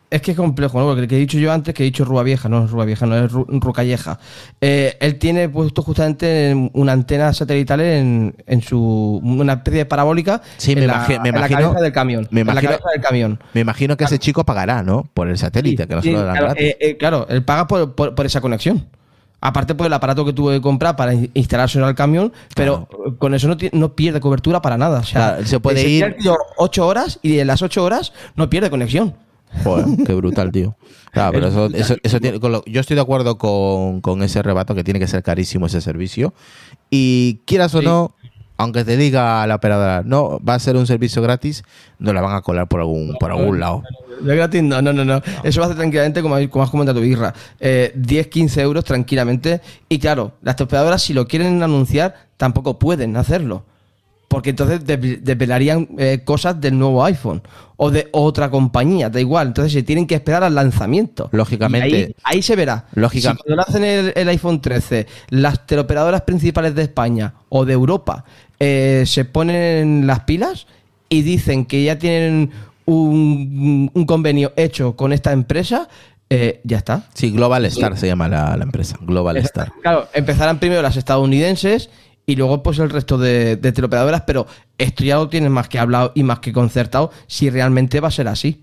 es que es complejo, ¿no? Porque el que he dicho yo antes, que he dicho Rúa Vieja, no es Rúa Vieja, no es Ru- Rucalleja. Eh, él tiene puesto justamente una antena satelital en, en su. una especie de parabólica Sí, en, me la, en la imagino- cabeza del camión. me en la imagino- cabeza del camión. Me imagino que ese chico pagará, ¿no? Por el satélite, que no se lo dan claro, eh, eh, claro, él paga por, por- por esa conexión. Aparte por el aparato que tuvo que comprar para in- instalarse en el camión, pero con eso no, no pierde cobertura para nada. O sea, Claro, se puede ir- el tío ocho horas y en las ocho horas no pierde conexión. Joder, qué brutal, tío. Claro, pero eso, eso, eso tiene, con lo- yo estoy de acuerdo con, con ese rebato que tiene que ser carísimo ese servicio. Y quieras o Sí. no, aunque te diga la operadora, no, va a ser un servicio gratis, no la van a colar por algún, por algún lado. De gratis, no, no, no, no. Eso va a hacer tranquilamente, como, como has comentado tu birra. Eh, 10, 15 euros tranquilamente. Y claro, las operadoras, si lo quieren anunciar, tampoco pueden hacerlo. Porque entonces desve- desvelarían eh, cosas del nuevo iPhone o de otra compañía, da igual. Entonces se tienen que esperar al lanzamiento. Lógicamente. Ahí, ahí se verá. Lógica- Si cuando hacen el, el iPhone 13, las teleoperadoras principales de España o de Europa eh, se ponen las pilas y dicen que ya tienen un, un convenio hecho con esta empresa, eh, ya está. Sí, Global Star se llama la, la empresa. Global Star. Claro, empezarán primero las estadounidenses y luego pues el resto de, de teleoperadoras, pero esto ya lo tienen más que hablado y más que concertado si realmente va a ser así.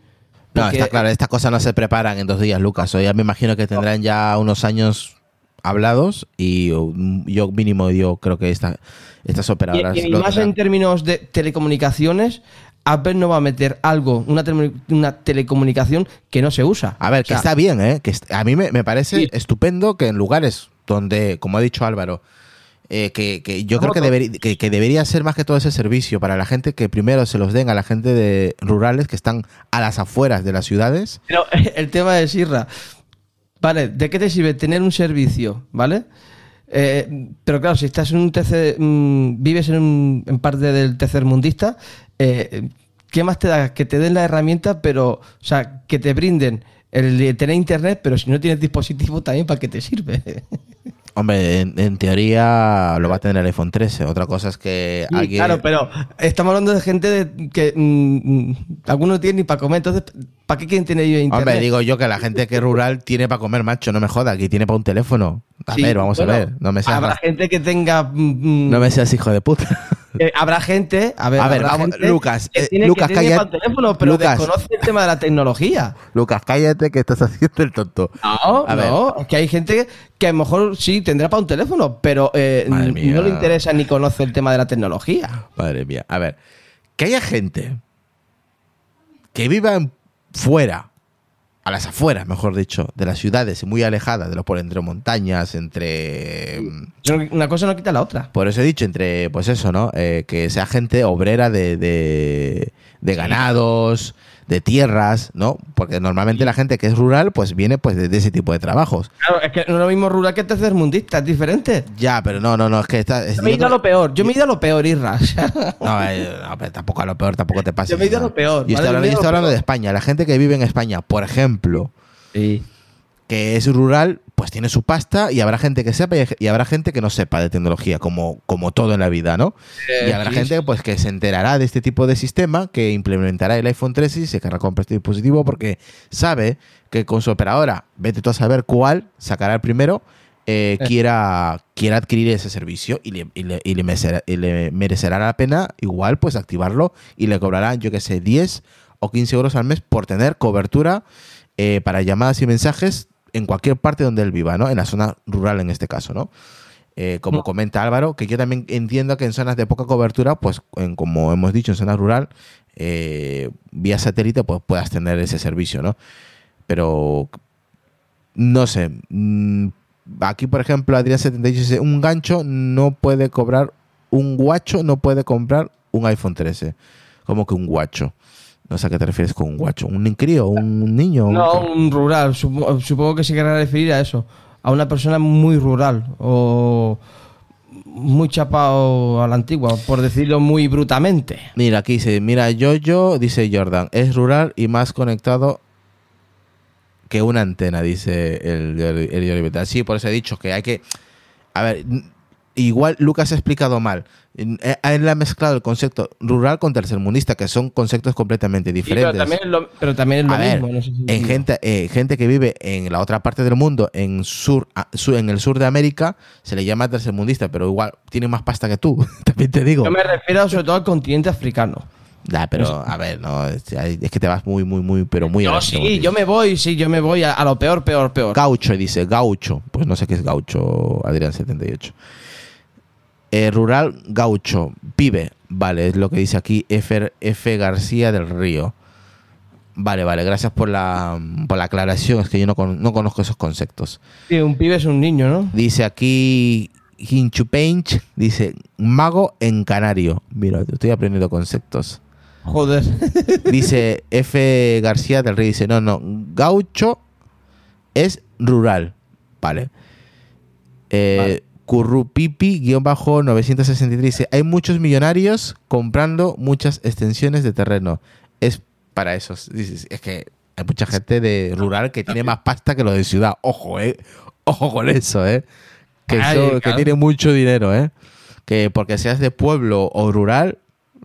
No, está claro, estas cosas no se preparan en dos días, Lucas. O ya me imagino que tendrán ya unos años hablados y yo mínimo yo creo que esta, estas operadoras... y más en términos de telecomunicaciones, Apple no va a meter algo, una, tele- una telecomunicación que no se usa. A ver, O que está bien, ¿eh? Que a mí me, me parece Sí. estupendo que en lugares donde, como ha dicho Álvaro, eh, que, que yo creo que, deberi- que, que debería ser más que todo ese servicio para la gente que primero se los den a la gente de rurales que están a las afueras de las ciudades. Pero el tema de Sirra, vale, ¿de qué te sirve tener un servicio, vale? Eh, pero claro, si estás en un tercer, mm, vives en, un, en parte del tercer mundista, eh, ¿qué más te da? Que te den la herramienta, pero, o sea, que te brinden el tener internet, pero si no tienes dispositivo también, ¿para qué te sirve? Hombre, en, en teoría lo va a tener el iPhone 13. Otra cosa es que Sí, alguien... Claro, pero estamos hablando de gente de, que mm, mm, algunos no tienen ni para comer, entonces, ¿para qué quieren tener ellos internet? Hombre, digo yo que la gente que es rural tiene para comer, macho, no me joda, aquí tiene para un teléfono. A Sí, ver, vamos bueno, a ver, no me seas, Habrá gente que tenga. mm, no me seas hijo de puta. Eh, habrá gente, a ver, A ver, vamos, Lucas, que eh, Lucas, que tiene teléfono, pero Lucas. desconoce el tema de la tecnología. Lucas, cállate que estás haciendo el tonto. No, A ver. no, es que hay gente que a lo mejor sí tendrá para un teléfono, pero eh, no le interesa ni conoce el tema de la tecnología. Madre mía. A ver, que haya gente que viva fuera, a las afueras, mejor dicho, de las ciudades, muy alejadas de los por entre montañas, entre. mm, Una cosa no quita la otra. Por eso he dicho, entre, pues eso, ¿no? Eh, que sea gente obrera de, de, de ganados, de tierras, ¿no? Porque normalmente la gente que es rural, pues viene pues de, de ese tipo de trabajos. Claro, es que no es lo mismo rural que tercermundista, es diferente. Ya, pero no, no, no, es que está. es- Yo me he ido a lo peor, yo me he ido a lo peor, Irra. No, eh, no, pero tampoco a lo peor, tampoco te pases. Yo me he ido a lo peor, he yo estoy hablando de. España. La gente que vive en España, por ejemplo, Sí. Que es rural, pues tiene su pasta y habrá gente que sepa y- habrá gente que no sepa de tecnología, como, como todo en la vida, ¿no? y habrá sí, gente pues que se enterará de este tipo de sistema, que implementará el iPhone 13 y se querrá comprar este dispositivo porque sabe que con su operadora, vete tú a saber cuál, sacará el primero, eh, Eh. quiera, quiera adquirir ese servicio y le, y le- y le merecerá, y le merecerá la pena igual pues activarlo y le cobrarán, yo que sé, 10 o 15 euros al mes por tener cobertura eh, para llamadas y mensajes en cualquier parte donde él viva, ¿no? En la zona rural en este caso, ¿no? Eh, como No. comenta Álvaro, que yo también entiendo que en zonas de poca cobertura, pues en- como hemos dicho, en zona rural, eh, vía satélite, pues puedas tener ese servicio, ¿no? Pero no sé. mm, Aquí, por ejemplo, Adrián78 dice, un gancho no puede cobrar, un guacho no puede comprar un iPhone 13. como que un guacho? No sé a qué te refieres con un guacho. ¿Un crío? ¿Un niño? No, ¿Un- un rural. Supo- Supongo que se querrá referir a eso. A una persona muy rural o muy chapado a la antigua, por decirlo muy brutamente. Mira, aquí dice, mira, yo, yo, dice Jordan, es rural y más conectado que una antena, dice el, el, el Yoribetal. Sí, por eso he dicho que hay que. A ver, igual Lucas ha explicado mal. Eh, Él ha mezclado el concepto rural con tercermundista, que son conceptos completamente Sí, diferentes. pero, también es lo, pero también es lo A ver, mismo. no sé si- en gente, eh, gente que vive en la otra parte del mundo, en sur, en el sur de América, se le llama tercermundista, pero igual tiene más pasta que tú, también te digo. Yo me refiero sobre todo al continente africano. Nah, pero a ver, no, es, que te vas muy, muy, muy, pero muy No, sí, yo me voy, sí, yo me voy a, a lo peor, peor, peor. Gaucho, dice, gaucho. Pues no sé qué es gaucho, Adrián78. Eh, rural, gaucho. Pibe, vale, es lo que dice aquí F, F. García del Río. Vale, vale, gracias por la, por la aclaración, es que yo no, con- no conozco esos conceptos. Sí, un pibe es un niño, ¿no? Dice aquí Hinchupench, dice mago en canario. Mira, estoy aprendiendo conceptos. Joder. Dice F. García del Rey, dice, no, no, gaucho es rural. Vale. Eh, Vale. Currupipi-963 dice, hay muchos millonarios comprando muchas extensiones de terreno. Es para esos. Dices, es que hay mucha gente de rural que tiene más pasta que lo de ciudad. Ojo, eh. Ojo con eso, eh. Que, Ay, eso- que tiene mucho dinero, eh. Que porque seas de pueblo o rural,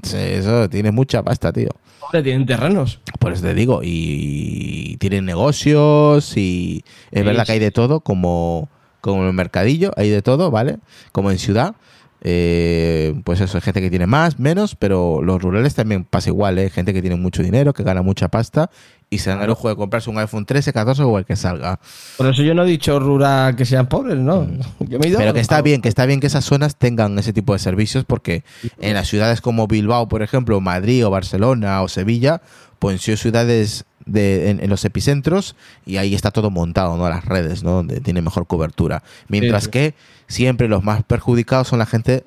eso tiene mucha pasta, tío. Hombre, tienen terrenos. Por eso te digo, y tienen negocios y es verdad que hay de todo, como, como en el mercadillo, hay de todo, ¿vale? Como en ciudad. Eh, pues eso, hay gente que tiene más, menos, pero los rurales también pasa igual, ¿eh? Gente que tiene mucho dinero, que gana mucha pasta y se dan el lujo de comprarse un iPhone 13, 14 o el que salga. Por eso yo no he dicho rural que sean pobres, ¿no? Yo me he ido Mm. Pero que está bien, que está bien que esas zonas tengan ese tipo de servicios porque en las ciudades como Bilbao, por ejemplo, Madrid o Barcelona o Sevilla, pues son ciudades de, en, en los epicentros y ahí está todo montado, ¿no? Las redes, ¿no? Donde tiene mejor cobertura. Mientras sí. que siempre los más perjudicados son la gente,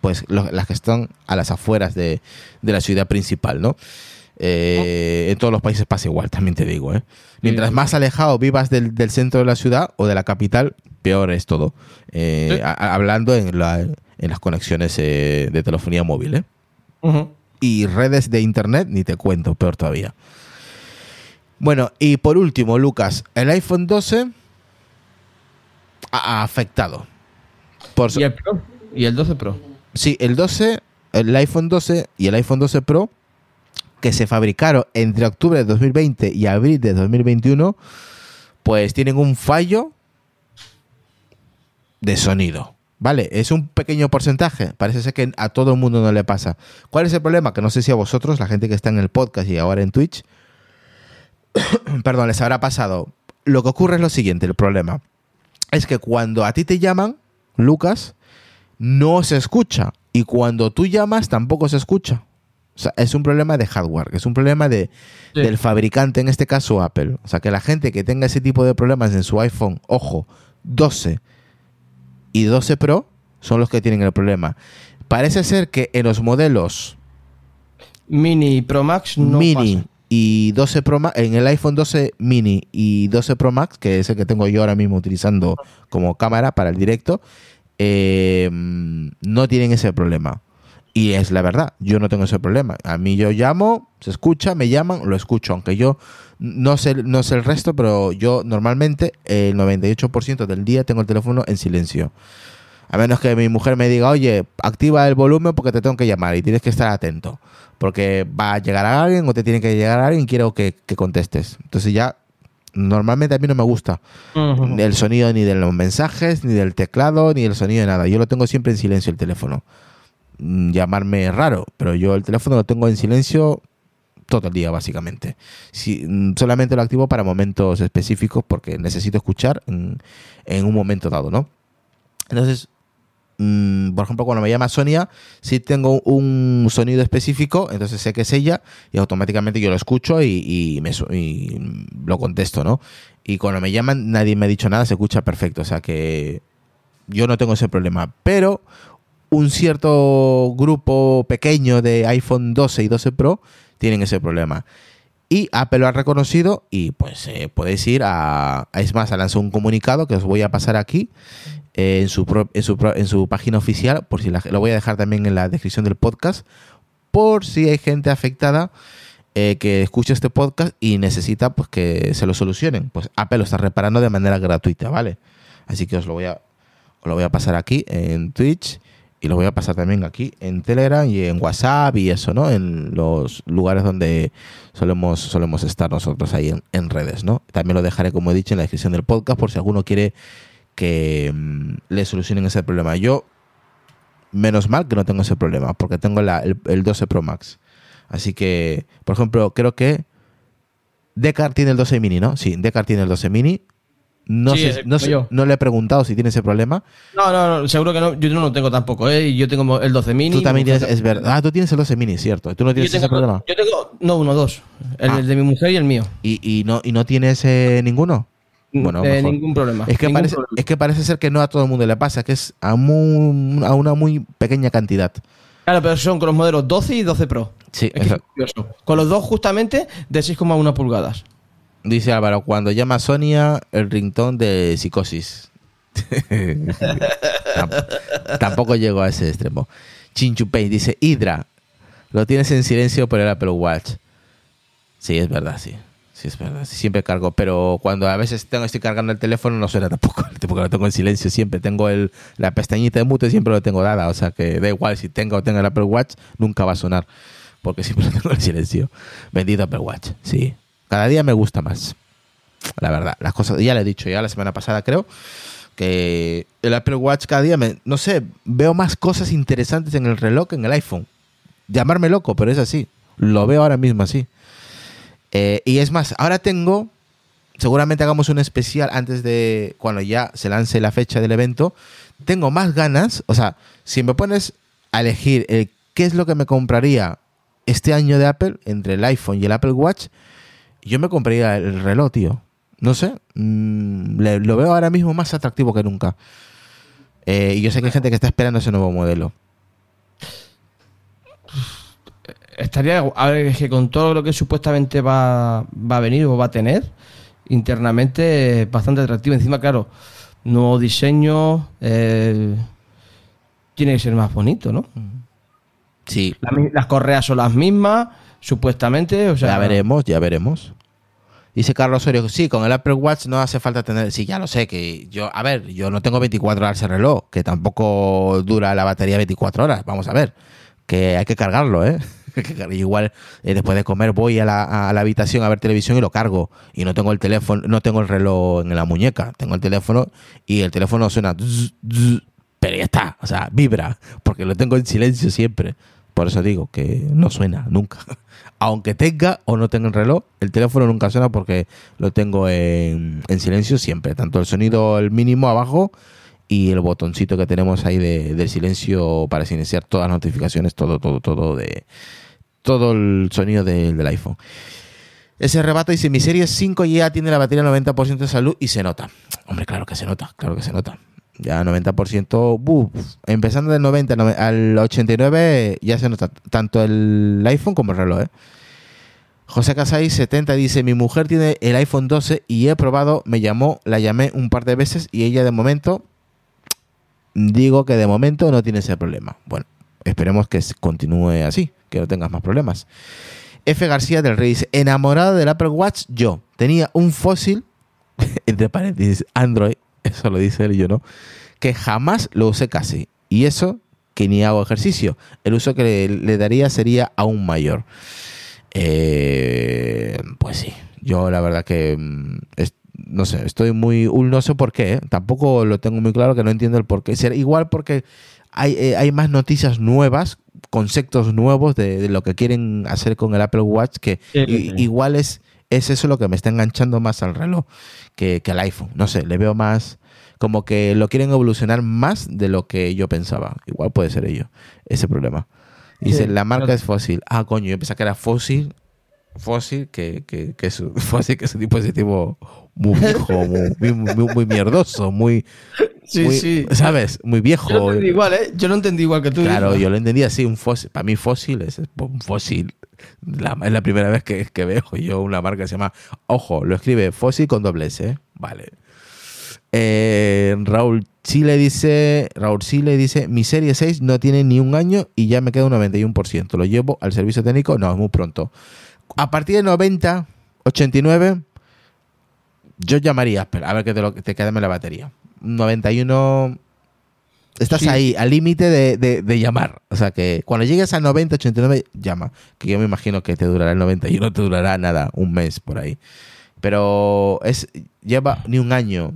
pues las que están a las afueras de, de la ciudad principal, ¿no? Eh, en todos los países pasa igual, también te digo, ¿eh? Mientras Sí. más alejado vivas del, del centro de la ciudad o de la capital, peor es todo. Eh, a- hablando en, la- en las conexiones eh, de telefonía móvil, ¿eh? Y redes de internet, ni te cuento, peor todavía. Bueno, y por último, Lucas, el iPhone 12 ha afectado. Por ¿Y el Pro? ¿Y el 12 Pro? Sí, el 12, el iPhone 12 y el iPhone 12 Pro, que se fabricaron entre octubre de 2020 y abril de 2021, pues tienen un fallo de sonido. Vale, es un pequeño porcentaje. Parece ser que a todo el mundo no le pasa. ¿Cuál es el problema? Que no sé si a vosotros, la gente que está en el podcast y ahora en Twitch, perdón, les habrá pasado. Lo que ocurre es lo siguiente, el problema. Es que cuando a ti te llaman, Lucas, no se escucha. Y cuando tú llamas, tampoco se escucha. O sea, es un problema de hardware, es un problema de, Sí. del fabricante, en este caso Apple. O sea, que la gente que tenga ese tipo de problemas en su iPhone, ojo, 12 y 12 Pro son los que tienen el problema. Parece ser que en los modelos Mini y Pro Max no mini pasa. Y 12 Pro Max, en el iPhone 12 mini y 12 Pro Max, que es el que tengo yo ahora mismo utilizando como cámara para el directo, eh, no tienen ese problema. Y es la verdad, yo no tengo ese problema. A mí yo llamo, se escucha, me llaman, lo escucho, aunque yo no sé, no sé el resto, pero yo normalmente el 98% del día tengo el teléfono en silencio. A menos que mi mujer me diga, oye, activa el volumen porque te tengo que llamar y tienes que estar atento. Porque va a llegar a alguien o te tiene que llegar a alguien y quiero que, que contestes. Entonces ya, normalmente a mí no me gusta Ujú. el sonido ni de los mensajes, ni del teclado, ni el sonido de nada. Yo lo tengo siempre en silencio el teléfono. Mm, Llamarme es raro, pero yo el teléfono lo tengo en silencio todo el día, básicamente. Si, mm, solamente lo activo para momentos específicos porque necesito escuchar en, en un momento dado, ¿no? Entonces, mm, por ejemplo, cuando me llama Sonia, si tengo un sonido específico, entonces sé que es ella y automáticamente yo lo escucho y, y me, y lo contesto, ¿no? Y cuando me llaman, nadie me ha dicho nada, se escucha perfecto. O sea que yo no tengo ese problema. Pero un cierto grupo pequeño de iPhone 12 y 12 Pro tienen ese problema. Y Apple lo ha reconocido y pues eh, podéis ir a- Es más, ha lanzado un comunicado que os voy a pasar aquí en, su pro- en, su en su página oficial, por si la- lo voy a dejar también en la descripción del podcast, por si hay gente afectada eh, que escucha este podcast y necesita pues que se lo solucionen. Pues Apple lo está reparando de manera gratuita, ¿vale? Así que os lo voy a, os lo voy a pasar aquí en Twitch y lo voy a pasar también aquí en Telegram y en WhatsApp y eso, ¿no? En los lugares donde solemos, solemos estar nosotros ahí en, en redes, ¿no? También lo dejaré, como he dicho, en la descripción del podcast por si alguno quiere que mm, le solucionen ese problema. Yo, menos mal que no tengo ese problema, porque tengo la- el, el 12 Pro Max. Así que, por ejemplo, creo que Decar tiene el 12 mini, ¿no? Sí, Decar tiene el 12 mini. No, Sí, sé, eh, no, sé- le he preguntado si tiene ese problema. No, no, no, seguro que no. Yo no lo tengo tampoco, ¿eh? Yo tengo el 12 mini. Tú también tienes, es verdad. Ah, tú tienes el 12 mini, cierto. Tú no tienes ese problema. yo tengo, no, uno, dos. El, Ah. el de mi mujer y el mío. ¿Y, y no, ¿Y no tienes eh, ninguno? Bueno, Eh, ningún problema. Es que, ningún parece, problema. es que parece ser que no a todo el mundo le pasa, que es a, una muy pequeña cantidad. Claro, pero son con los modelos 12 y 12 Pro. Sí, Es que es curioso. Con los dos justamente de 6,1 pulgadas. Dice Álvaro, cuando llama a Sonia, el ringtone de psicosis. Tamp- Tampoco llego a ese extremo. Chinchupei dice, Hydra, lo tienes en silencio por el Apple Watch. Sí, es verdad, sí. Sí, es verdad. siempre cargo, pero cuando a veces tengo, estoy cargando el teléfono no suena tampoco, porque lo tengo en silencio siempre. Tengo el, la pestañita de mute, siempre lo tengo dada. O sea que da igual si tengo o tengo el Apple Watch, nunca va a sonar, porque siempre lo tengo en silencio. Bendito Apple Watch, sí. Cada día me gusta más. La verdad, las cosas, ya le he dicho ya la semana pasada, creo, que el Apple Watch cada día, me, no sé, veo más cosas interesantes en el reloj que en el iPhone. Llamarme loco, pero es así. Lo veo ahora mismo así. Eh, y es más, ahora tengo, seguramente hagamos un especial antes de cuando ya se lance la fecha del evento. Tengo más ganas, o sea, si me pones a elegir el qué es lo que me compraría este año de Apple entre el iPhone y el Apple Watch, yo me compraría el reloj, tío. No sé, mm, lo veo ahora mismo más atractivo que nunca. Eh, y yo sé que hay gente que está esperando ese nuevo modelo. Estaría, a ver, que con todo lo que supuestamente va, va a venir o va a tener, internamente es bastante atractivo. Encima, claro, nuevo diseño, eh, tiene que ser más bonito, ¿no? Sí, La las correas son las mismas, supuestamente, o sea... ya veremos, ya veremos. Dice Carlos Osorio, sí, con el Apple Watch no hace falta tener, sí, ya lo sé, que yo, a ver, yo no tengo 24 horas de reloj, que tampoco dura la batería 24 horas, vamos a ver, que hay que cargarlo, ¿eh? Igual eh, después de comer voy a la, habitación a ver televisión y lo cargo y no tengo el teléfono, no tengo el reloj en la muñeca, tengo el teléfono y el teléfono suena, pero ya está, o sea, vibra, porque lo tengo en silencio siempre. Por eso digo que no suena nunca. Aunque tenga o no tenga el reloj, el teléfono nunca suena porque lo tengo en, en silencio siempre. Tanto el sonido el mínimo abajo y el botoncito que tenemos ahí de, del silencio para silenciar todas las notificaciones, todo, todo, todo de todo el sonido del- iPhone. Ese rebato dice, mi serie 5 ya tiene la batería al 90% de salud y se nota. Hombre, claro que se nota, claro que se nota. Ya 90%, buf, empezando del 90 al nove- al 89 ya se nota tanto el iPhone como el reloj. ¿eh? José Casay 70 dice, mi mujer tiene el iPhone 12 y he probado, me llamó, la llamé un par de veces y ella de momento, digo que de momento no tiene ese problema. Bueno, esperemos que continúe así, que no tengas más problemas. F. García del Rey dice, enamorado del Apple Watch, yo tenía un fósil, entre paréntesis, Android, eso lo dice él y yo no, que jamás lo usé casi. Y eso que ni hago ejercicio. El uso que le, daría sería aún mayor. Eh, pues sí, yo la verdad que mm, no sé, estoy muy, no sé por qué, ¿eh? tampoco lo tengo muy claro que no entiendo el por qué. Igual porque hay, eh, hay más noticias nuevas, conceptos nuevos de, de lo que quieren hacer con el Apple Watch que Sí, i- sí. igual es, es eso lo que me está enganchando más al reloj que, que al iPhone. No sé, le veo más como que lo quieren evolucionar más de lo que yo pensaba. Igual puede ser ello, ese problema. Dice, Sí, la marca claro. es fósil. Ah, coño, yo pensaba que era fósil. Fósil, que, que, que es, fósil, que es un dispositivo muy viejo, muy, muy, muy- muy mierdoso, muy, Sí, muy- sí. ¿sabes? Muy viejo. Yo lo entendí igual, ¿eh? Yo lo entendí igual que tú. Claro, ¿eh? yo lo entendía así, un fósil. Para mí fósil es un fósil. La- es la primera vez que, que veo yo una marca que se llama, ojo, lo escribe fósil con doble S, ¿eh? Vale. Eh, Raúl Chile dice, Raúl Chile dice, mi serie 6 no tiene ni un año y ya me queda un 91%. ¿Lo llevo al servicio técnico? No, es muy pronto. a partir de 90, 89, yo llamaría a ver que te, lo, te queda la batería. 91, estás Sí. ahí, al límite de, de- de llamar. O sea que cuando llegues a 90, 89, llama. Que yo me imagino que te durará el 91, te durará nada, un mes por ahí. Pero es lleva ni un año.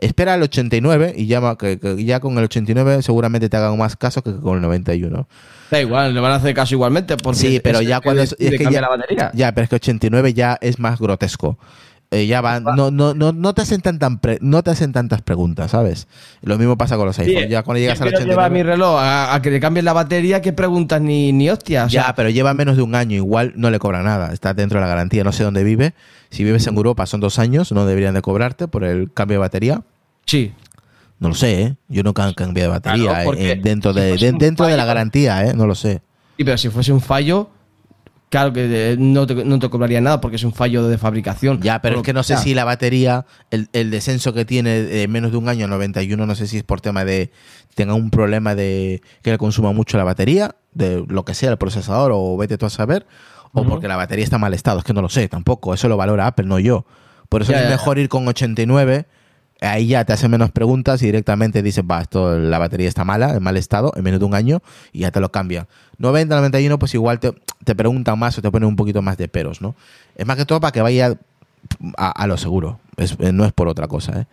Espera al 89 y llama, que, que ya con el 89 seguramente te hagan más caso que con el 91. Da igual, le van a hacer caso igualmente. Porque Sí, pero es ya cuando es, que ya, la batería. ya, pero es que 89 ya es más grotesco. Eh, ya van, no, no, no, no te hacen tan, pre- no te hacen tantas preguntas, ¿sabes? Lo mismo pasa con los iPhones. ya cuando llegas al Quiero llevar mi 89, reloj a, a que le cambien la batería, que preguntas ni, ni hostia. o sea, ya, pero lleva menos de un año, igual no le cobra nada. Está dentro de la garantía. No sé dónde vive. Si vives en Europa son dos años, no deberían de cobrarte por el cambio de batería. sí. No lo sé, ¿eh? Yo he cambiado de batería Claro, eh, dentro, de, dentro de la garantía, ¿eh? No lo sé. Y pero si fuese un fallo, claro que eh, no te, no te cobraría nada porque es un fallo de fabricación. Ya, pero es que no sé si la batería, el, el descenso que tiene de menos de un año, 91, no sé si es por tema de tenga un problema de que le consuma mucho la batería, de lo que sea, el procesador, o vete tú a saber, o porque la batería está en mal estado, es que no lo sé tampoco, eso lo valora Apple, no yo. Por eso Ya, es ya, mejor ir con 89, ahí ya te hacen menos preguntas y directamente dices, va, esto, la batería está mala, en mal estado, en menos de un año, y ya te lo cambian. 90, 91, pues igual te, te preguntan más o te ponen un poquito más de peros, ¿no? Es más que todo para que vaya a, lo seguro. Eh, no es por otra cosa, ¿eh?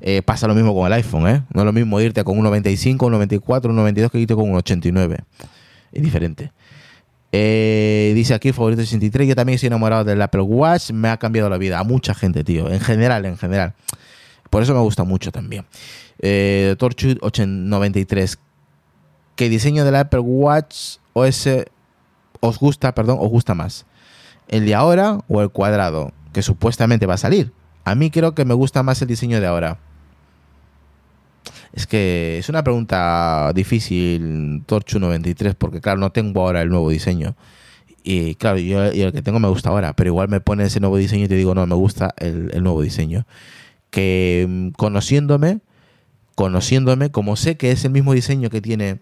Eh, pasa lo mismo con el iPhone, ¿eh? No es lo mismo irte con un 95, un 94, un 92 que irte con un 89. Es diferente. Eh, dice aquí, favorito 63. Yo también estoy enamorado del Apple Watch. Me ha cambiado la vida. A mucha gente, tío. En general, en general. Por eso me gusta mucho también. Eh, Torchwood 93. ¿Qué diseño del Apple Watch OS os gusta, perdón, os gusta más? ¿El de ahora o el cuadrado? Que supuestamente va a salir. A mí creo que me gusta más el diseño de ahora. Es que es una pregunta difícil, Torchu 93, porque claro, no tengo ahora el nuevo diseño. Y claro, yo, el que tengo me gusta ahora, pero igual me pone ese nuevo diseño y te digo, no, me gusta el nuevo diseño. Que mm, conociéndome, conociéndome, como sé que es el mismo diseño que tiene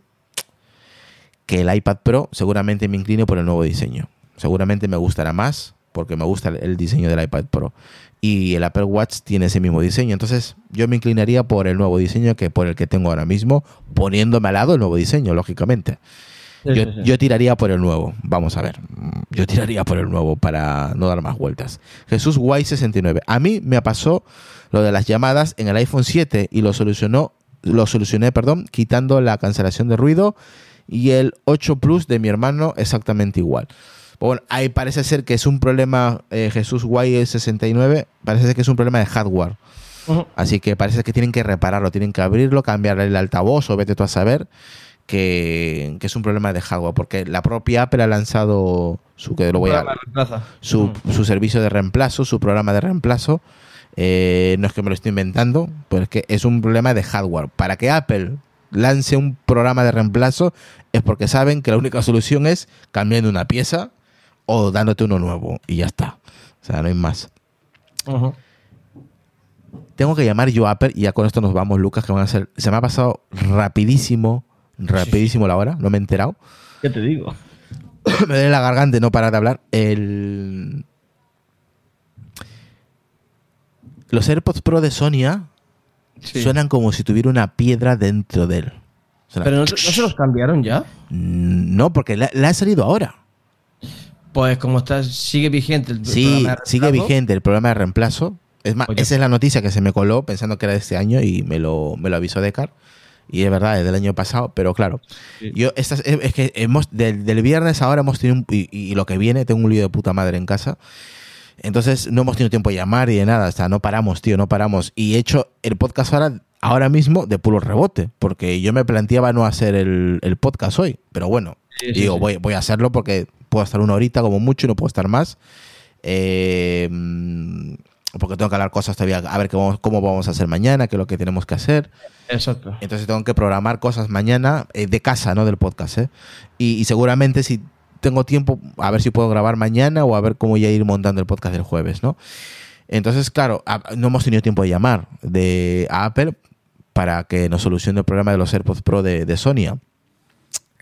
que el iPad Pro, seguramente me inclino por el nuevo diseño. Seguramente me gustará más porque me gusta el- el diseño del iPad Pro. Y el Apple Watch tiene ese mismo diseño. Entonces yo me inclinaría por el nuevo diseño que por el que tengo ahora mismo, poniéndome al lado el nuevo diseño, lógicamente. Sí, Yo, sí, sí. yo tiraría por el nuevo. Vamos a ver. Yo tiraría por el nuevo para no dar más vueltas. Jesús Guay 69. A mí me pasó lo de las llamadas en el iPhone 7 y lo solucionó, lo solucioné, perdón, quitando la cancelación de ruido y el 8 Plus de mi hermano exactamente igual. Bueno, ahí parece ser que es un problema, eh, Jesús Guay 69, parece ser que es un problema de hardware. Así que parece que tienen que repararlo, tienen que abrirlo, cambiarle el altavoz o vete tú a saber que, que es un problema de hardware, porque la propia Apple ha lanzado su que lo voy a, su, su servicio de reemplazo, su programa de reemplazo. Eh, no es que me lo estoy inventando, pero es que es un problema de hardware. Para que Apple lance un programa de reemplazo es porque saben que la única solución es cambiando una pieza o dándote uno nuevo y ya está. O sea, no hay más. Tengo que llamar yo a Apple y ya con esto nos vamos, Lucas, que van a ser... Se me ha pasado rapidísimo, rapidísimo la hora, no me he enterado. ¿Qué te digo? me duele la garganta no parar de hablar. El... Los AirPods Pro de Sonia Sí. suenan como si tuviera una piedra dentro de él. Suena- Pero no, no se los cambiaron ya. Mm, No, porque le ha salido ahora. Pues como está, sigue vigente el Sí, programa de sigue reemplazo. vigente el programa de reemplazo. Es más, Oye. esa es la noticia que se me coló pensando que era de este año y me lo, me lo avisó Decar. Y es verdad, es del año pasado, pero claro. Sí. Yo, estas, es, que hemos, del, del viernes ahora hemos tenido un, y, y lo que viene, tengo un lío de puta madre en casa. Entonces no hemos tenido tiempo de llamar y de nada, o sea, no paramos, tío, no paramos. Y he hecho el podcast ahora, ahora mismo de puro rebote, porque yo me planteaba no hacer el, el podcast hoy, pero bueno, Sí, sí, digo. Voy, voy a hacerlo porque puedo estar una horita como mucho y no puedo estar más. Eh, porque tengo que hablar cosas todavía, a ver cómo, cómo vamos a hacer mañana, qué es lo que tenemos que hacer. Exacto. Entonces tengo que programar cosas mañana eh, de casa, no del podcast. ¿eh? Y, y seguramente si tengo tiempo, a ver si puedo grabar mañana o a ver cómo ya ir montando el podcast el jueves, ¿no? Entonces, claro, a- no hemos tenido tiempo de llamar de, a Apple para que nos solucione el problema de los AirPods Pro de, de Sonia.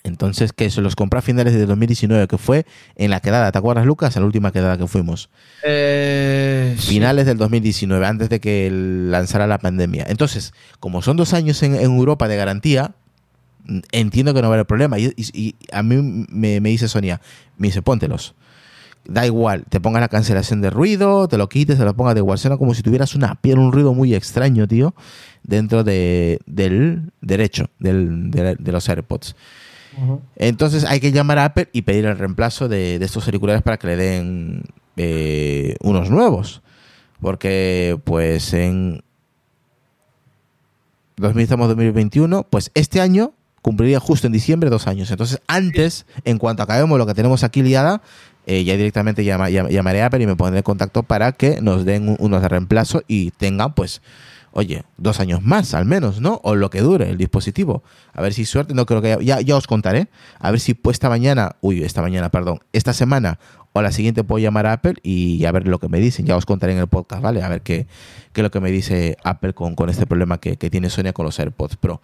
Entonces, que se los compró a finales de 2019, que fue en la quedada, ¿te acuerdas, Lucas? En la última quedada que fuimos. Eh, sí. Finales del 2019, antes de que lanzara la pandemia. Entonces, como son dos años en, en Europa de garantía, mm, entiendo que no va a haber problema. Y, y- y a mí me, me dice Sonia, me dice, póntelos. Da igual, te pongas la cancelación de ruido, te lo quites, te lo pongas de igual. Suena como si tuvieras una piel, un ruido muy extraño, tío, dentro de, del derecho del, de, de los AirPods. Entonces hay que llamar a Apple y pedir el reemplazo de, estos auriculares para que le den eh, unos nuevos. Porque pues en 2000 estamos en 2021, pues este año cumpliría justo en diciembre dos años. Entonces antes, en cuanto acabemos lo que tenemos aquí liada, eh, ya directamente llama- llam- llamaré a Apple y me pondré en contacto para que nos den un- unos de reemplazo y tengan pues oye, dos años más al menos, ¿no? O lo que dure el dispositivo. A ver si suerte, no creo que ya, ya, ya os contaré. A ver si pues esta mañana, uy, esta mañana, perdón, esta semana o la siguiente puedo llamar a Apple y a ver lo que me dicen. Ya os contaré en el podcast, ¿vale? A ver qué, qué es lo que me dice Apple con, con este problema que, que tiene Sonia con los AirPods Pro.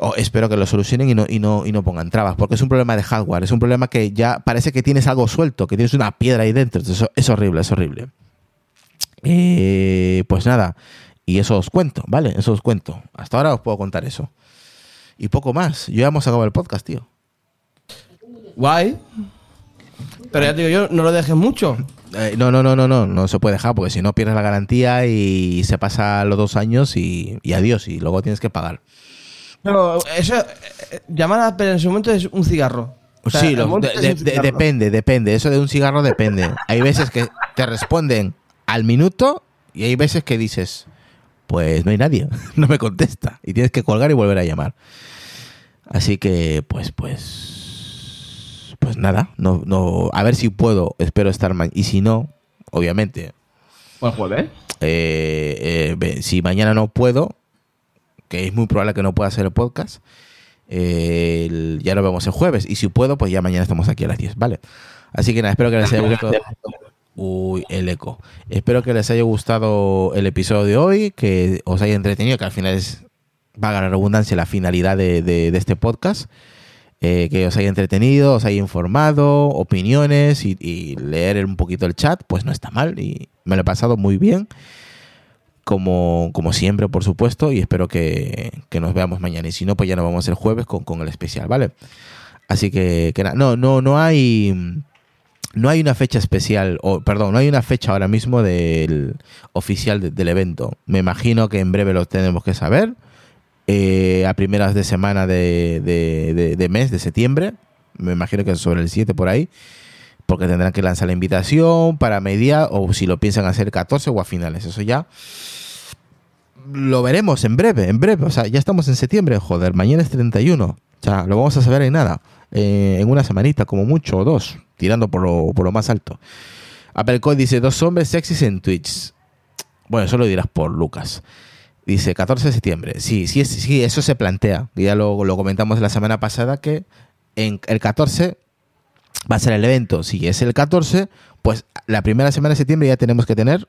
O espero que lo solucionen y no, y, no, y no pongan trabas, porque es un problema de hardware, es un problema que ya parece que tienes algo suelto, que tienes una piedra ahí dentro. Entonces, Eso, es horrible, es horrible. Eh, pues nada, y eso os cuento, ¿vale? Eso os cuento. Hasta ahora os puedo contar eso. Y poco más. Yo ya hemos acabado el podcast, tío. Guay. Pero ya te digo yo, no lo dejes mucho. Eh, no, no, no, no, no, no se puede dejar porque si no pierdes la garantía y se pasa los dos años y, y adiós y luego tienes que pagar. Pero eso, eh, llamar a Apple en su momento es un cigarro. O sea, sí, el lo- monte de- es de- un de- cigarro. depende, depende. Eso de un cigarro depende. Hay veces que te responden al minuto y hay veces que dices, pues no hay nadie, no me contesta y tienes que colgar y volver a llamar. Así que, pues, pues, pues nada, no, no, a ver si puedo, espero estar mañana. Y si no, obviamente, ¿O el jueves? eh, eh, ve- si mañana no puedo, que es muy probable que no pueda hacer el podcast, eh, el- ya lo vemos el jueves. Y si puedo, pues ya mañana estamos aquí a las 10, ¿vale? Así que nada, espero que les haya gustado. Uy, el eco. Espero que les haya gustado el episodio de hoy, que os haya entretenido, que al final es, vaga la redundancia, la finalidad de, de- este podcast. Eh, que os haya entretenido, os haya informado, opiniones y, leer un poquito el chat, pues no está mal y me lo he pasado muy bien, como, como siempre, por supuesto, y espero que, que nos veamos mañana. Y si no, pues ya nos vamos el jueves con, con el especial, ¿vale? Así que, que no, no, no hay. No hay una fecha especial, o perdón, no hay una fecha ahora mismo del oficial de- del evento. Me imagino que en breve lo tenemos que saber. eh, a primeras de semana de, de- mes, de septiembre. Me imagino que sobre el 7 por ahí. Porque tendrán que lanzar la invitación para media, o si lo piensan hacer 14 o a finales. Eso ya lo veremos en breve, en breve. O sea, ya estamos en septiembre, joder, mañana es 31. O sea, lo vamos a saber en nada. Eh, en una semanita, como mucho, o dos, tirando por lo, por lo más alto. Apple Code dice, dos hombres sexys en Twitch. Bueno, eso lo dirás por Lucas. Dice, 14 de septiembre. Sí, sí, sí, eso se plantea. Ya lo, lo comentamos la semana pasada que en el 14 va a ser el evento. Si es el 14, pues la primera semana de septiembre ya tenemos que tener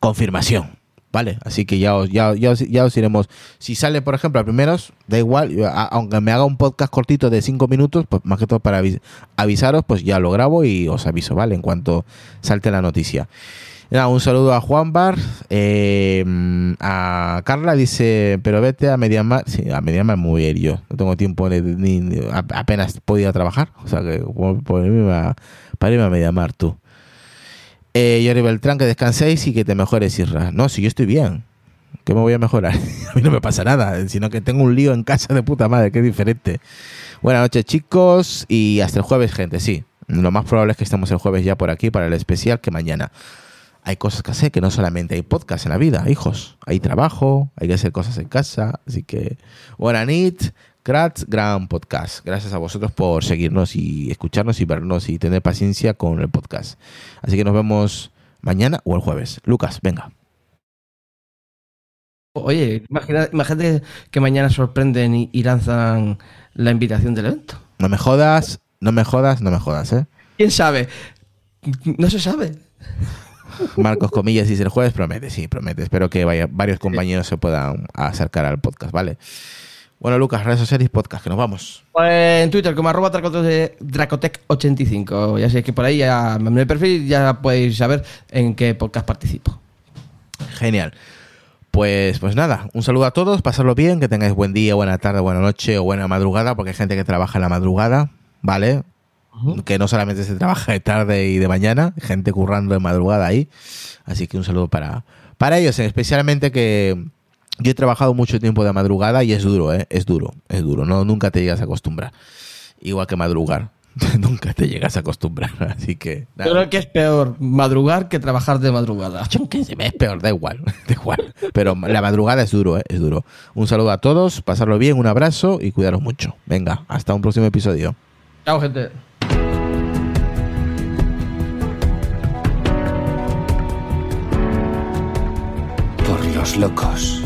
confirmación. ¿Vale? Así que ya os, ya, ya os, ya os iremos. Si sale, por ejemplo, a primeros, da igual, aunque me haga un podcast cortito de 5 minutos, pues más que todo para avis- avisaros, pues ya lo grabo y os aviso, ¿vale? En cuanto salte la noticia. Un saludo a Juan Bar, eh, a Carla dice, pero vete a Mediamar. Sí, a Mediamar muy bien yo. No tengo tiempo ni, ni- apenas podía trabajar. O sea que por irme a, para irme tú. Eh, Yori Beltrán, que descanséis y que te mejores, Isra. No, si yo estoy bien. ¿Qué me voy a mejorar? a mí no me pasa nada, sino que tengo un lío en casa de puta madre, es diferente. Buenas noches, chicos, y hasta el jueves, gente, sí. Lo más probable es que estemos el jueves ya por aquí para el especial que mañana. Hay cosas que hacer, que no solamente hay podcast en la vida, hijos. Hay trabajo, hay que hacer cosas en casa. Así que, buena nit, Kratz, gran podcast. Gracias a vosotros por seguirnos y escucharnos y vernos y tener paciencia con el podcast. Así que nos vemos mañana o el jueves. Lucas, venga. Oye, imagina- imagínate que mañana sorprenden y, y lanzan la invitación del evento. No me jodas, no me jodas, no me jodas, ¿eh? ¿Quién sabe? No se sabe. Marcos Comillas dice el jueves, promete, sí, promete. Espero que vaya, varios compañeros se puedan acercar al podcast, ¿vale? Bueno, Lucas, redes sociales y podcast, que nos vamos. Pues en Twitter como arroba Dracote- Dracotec85. Ya sé que por ahí ya en el perfil ya podéis saber en qué podcast participo. Genial. Pues, pues nada, un saludo a todos, pasarlo bien, que tengáis buen día, buena tarde, buena noche o buena madrugada, porque hay gente que trabaja en la madrugada, ¿vale? Que no solamente se trabaja de tarde y de mañana, gente currando de madrugada ahí. Así que un saludo para, para ellos, especialmente que yo he trabajado mucho tiempo de madrugada y es duro, ¿eh? Es duro, es duro, no, nunca te llegas a acostumbrar. Igual que madrugar, nunca te llegas a acostumbrar, así que... nada. Yo creo que es peor madrugar que trabajar de madrugada. Yo es peor, da igual, da igual. Pero la madrugada es duro, ¿eh? es duro. Un saludo a todos, pasarlo bien, un abrazo y cuidaros mucho. Venga, hasta un próximo episodio. Chao, gente. Por los locos.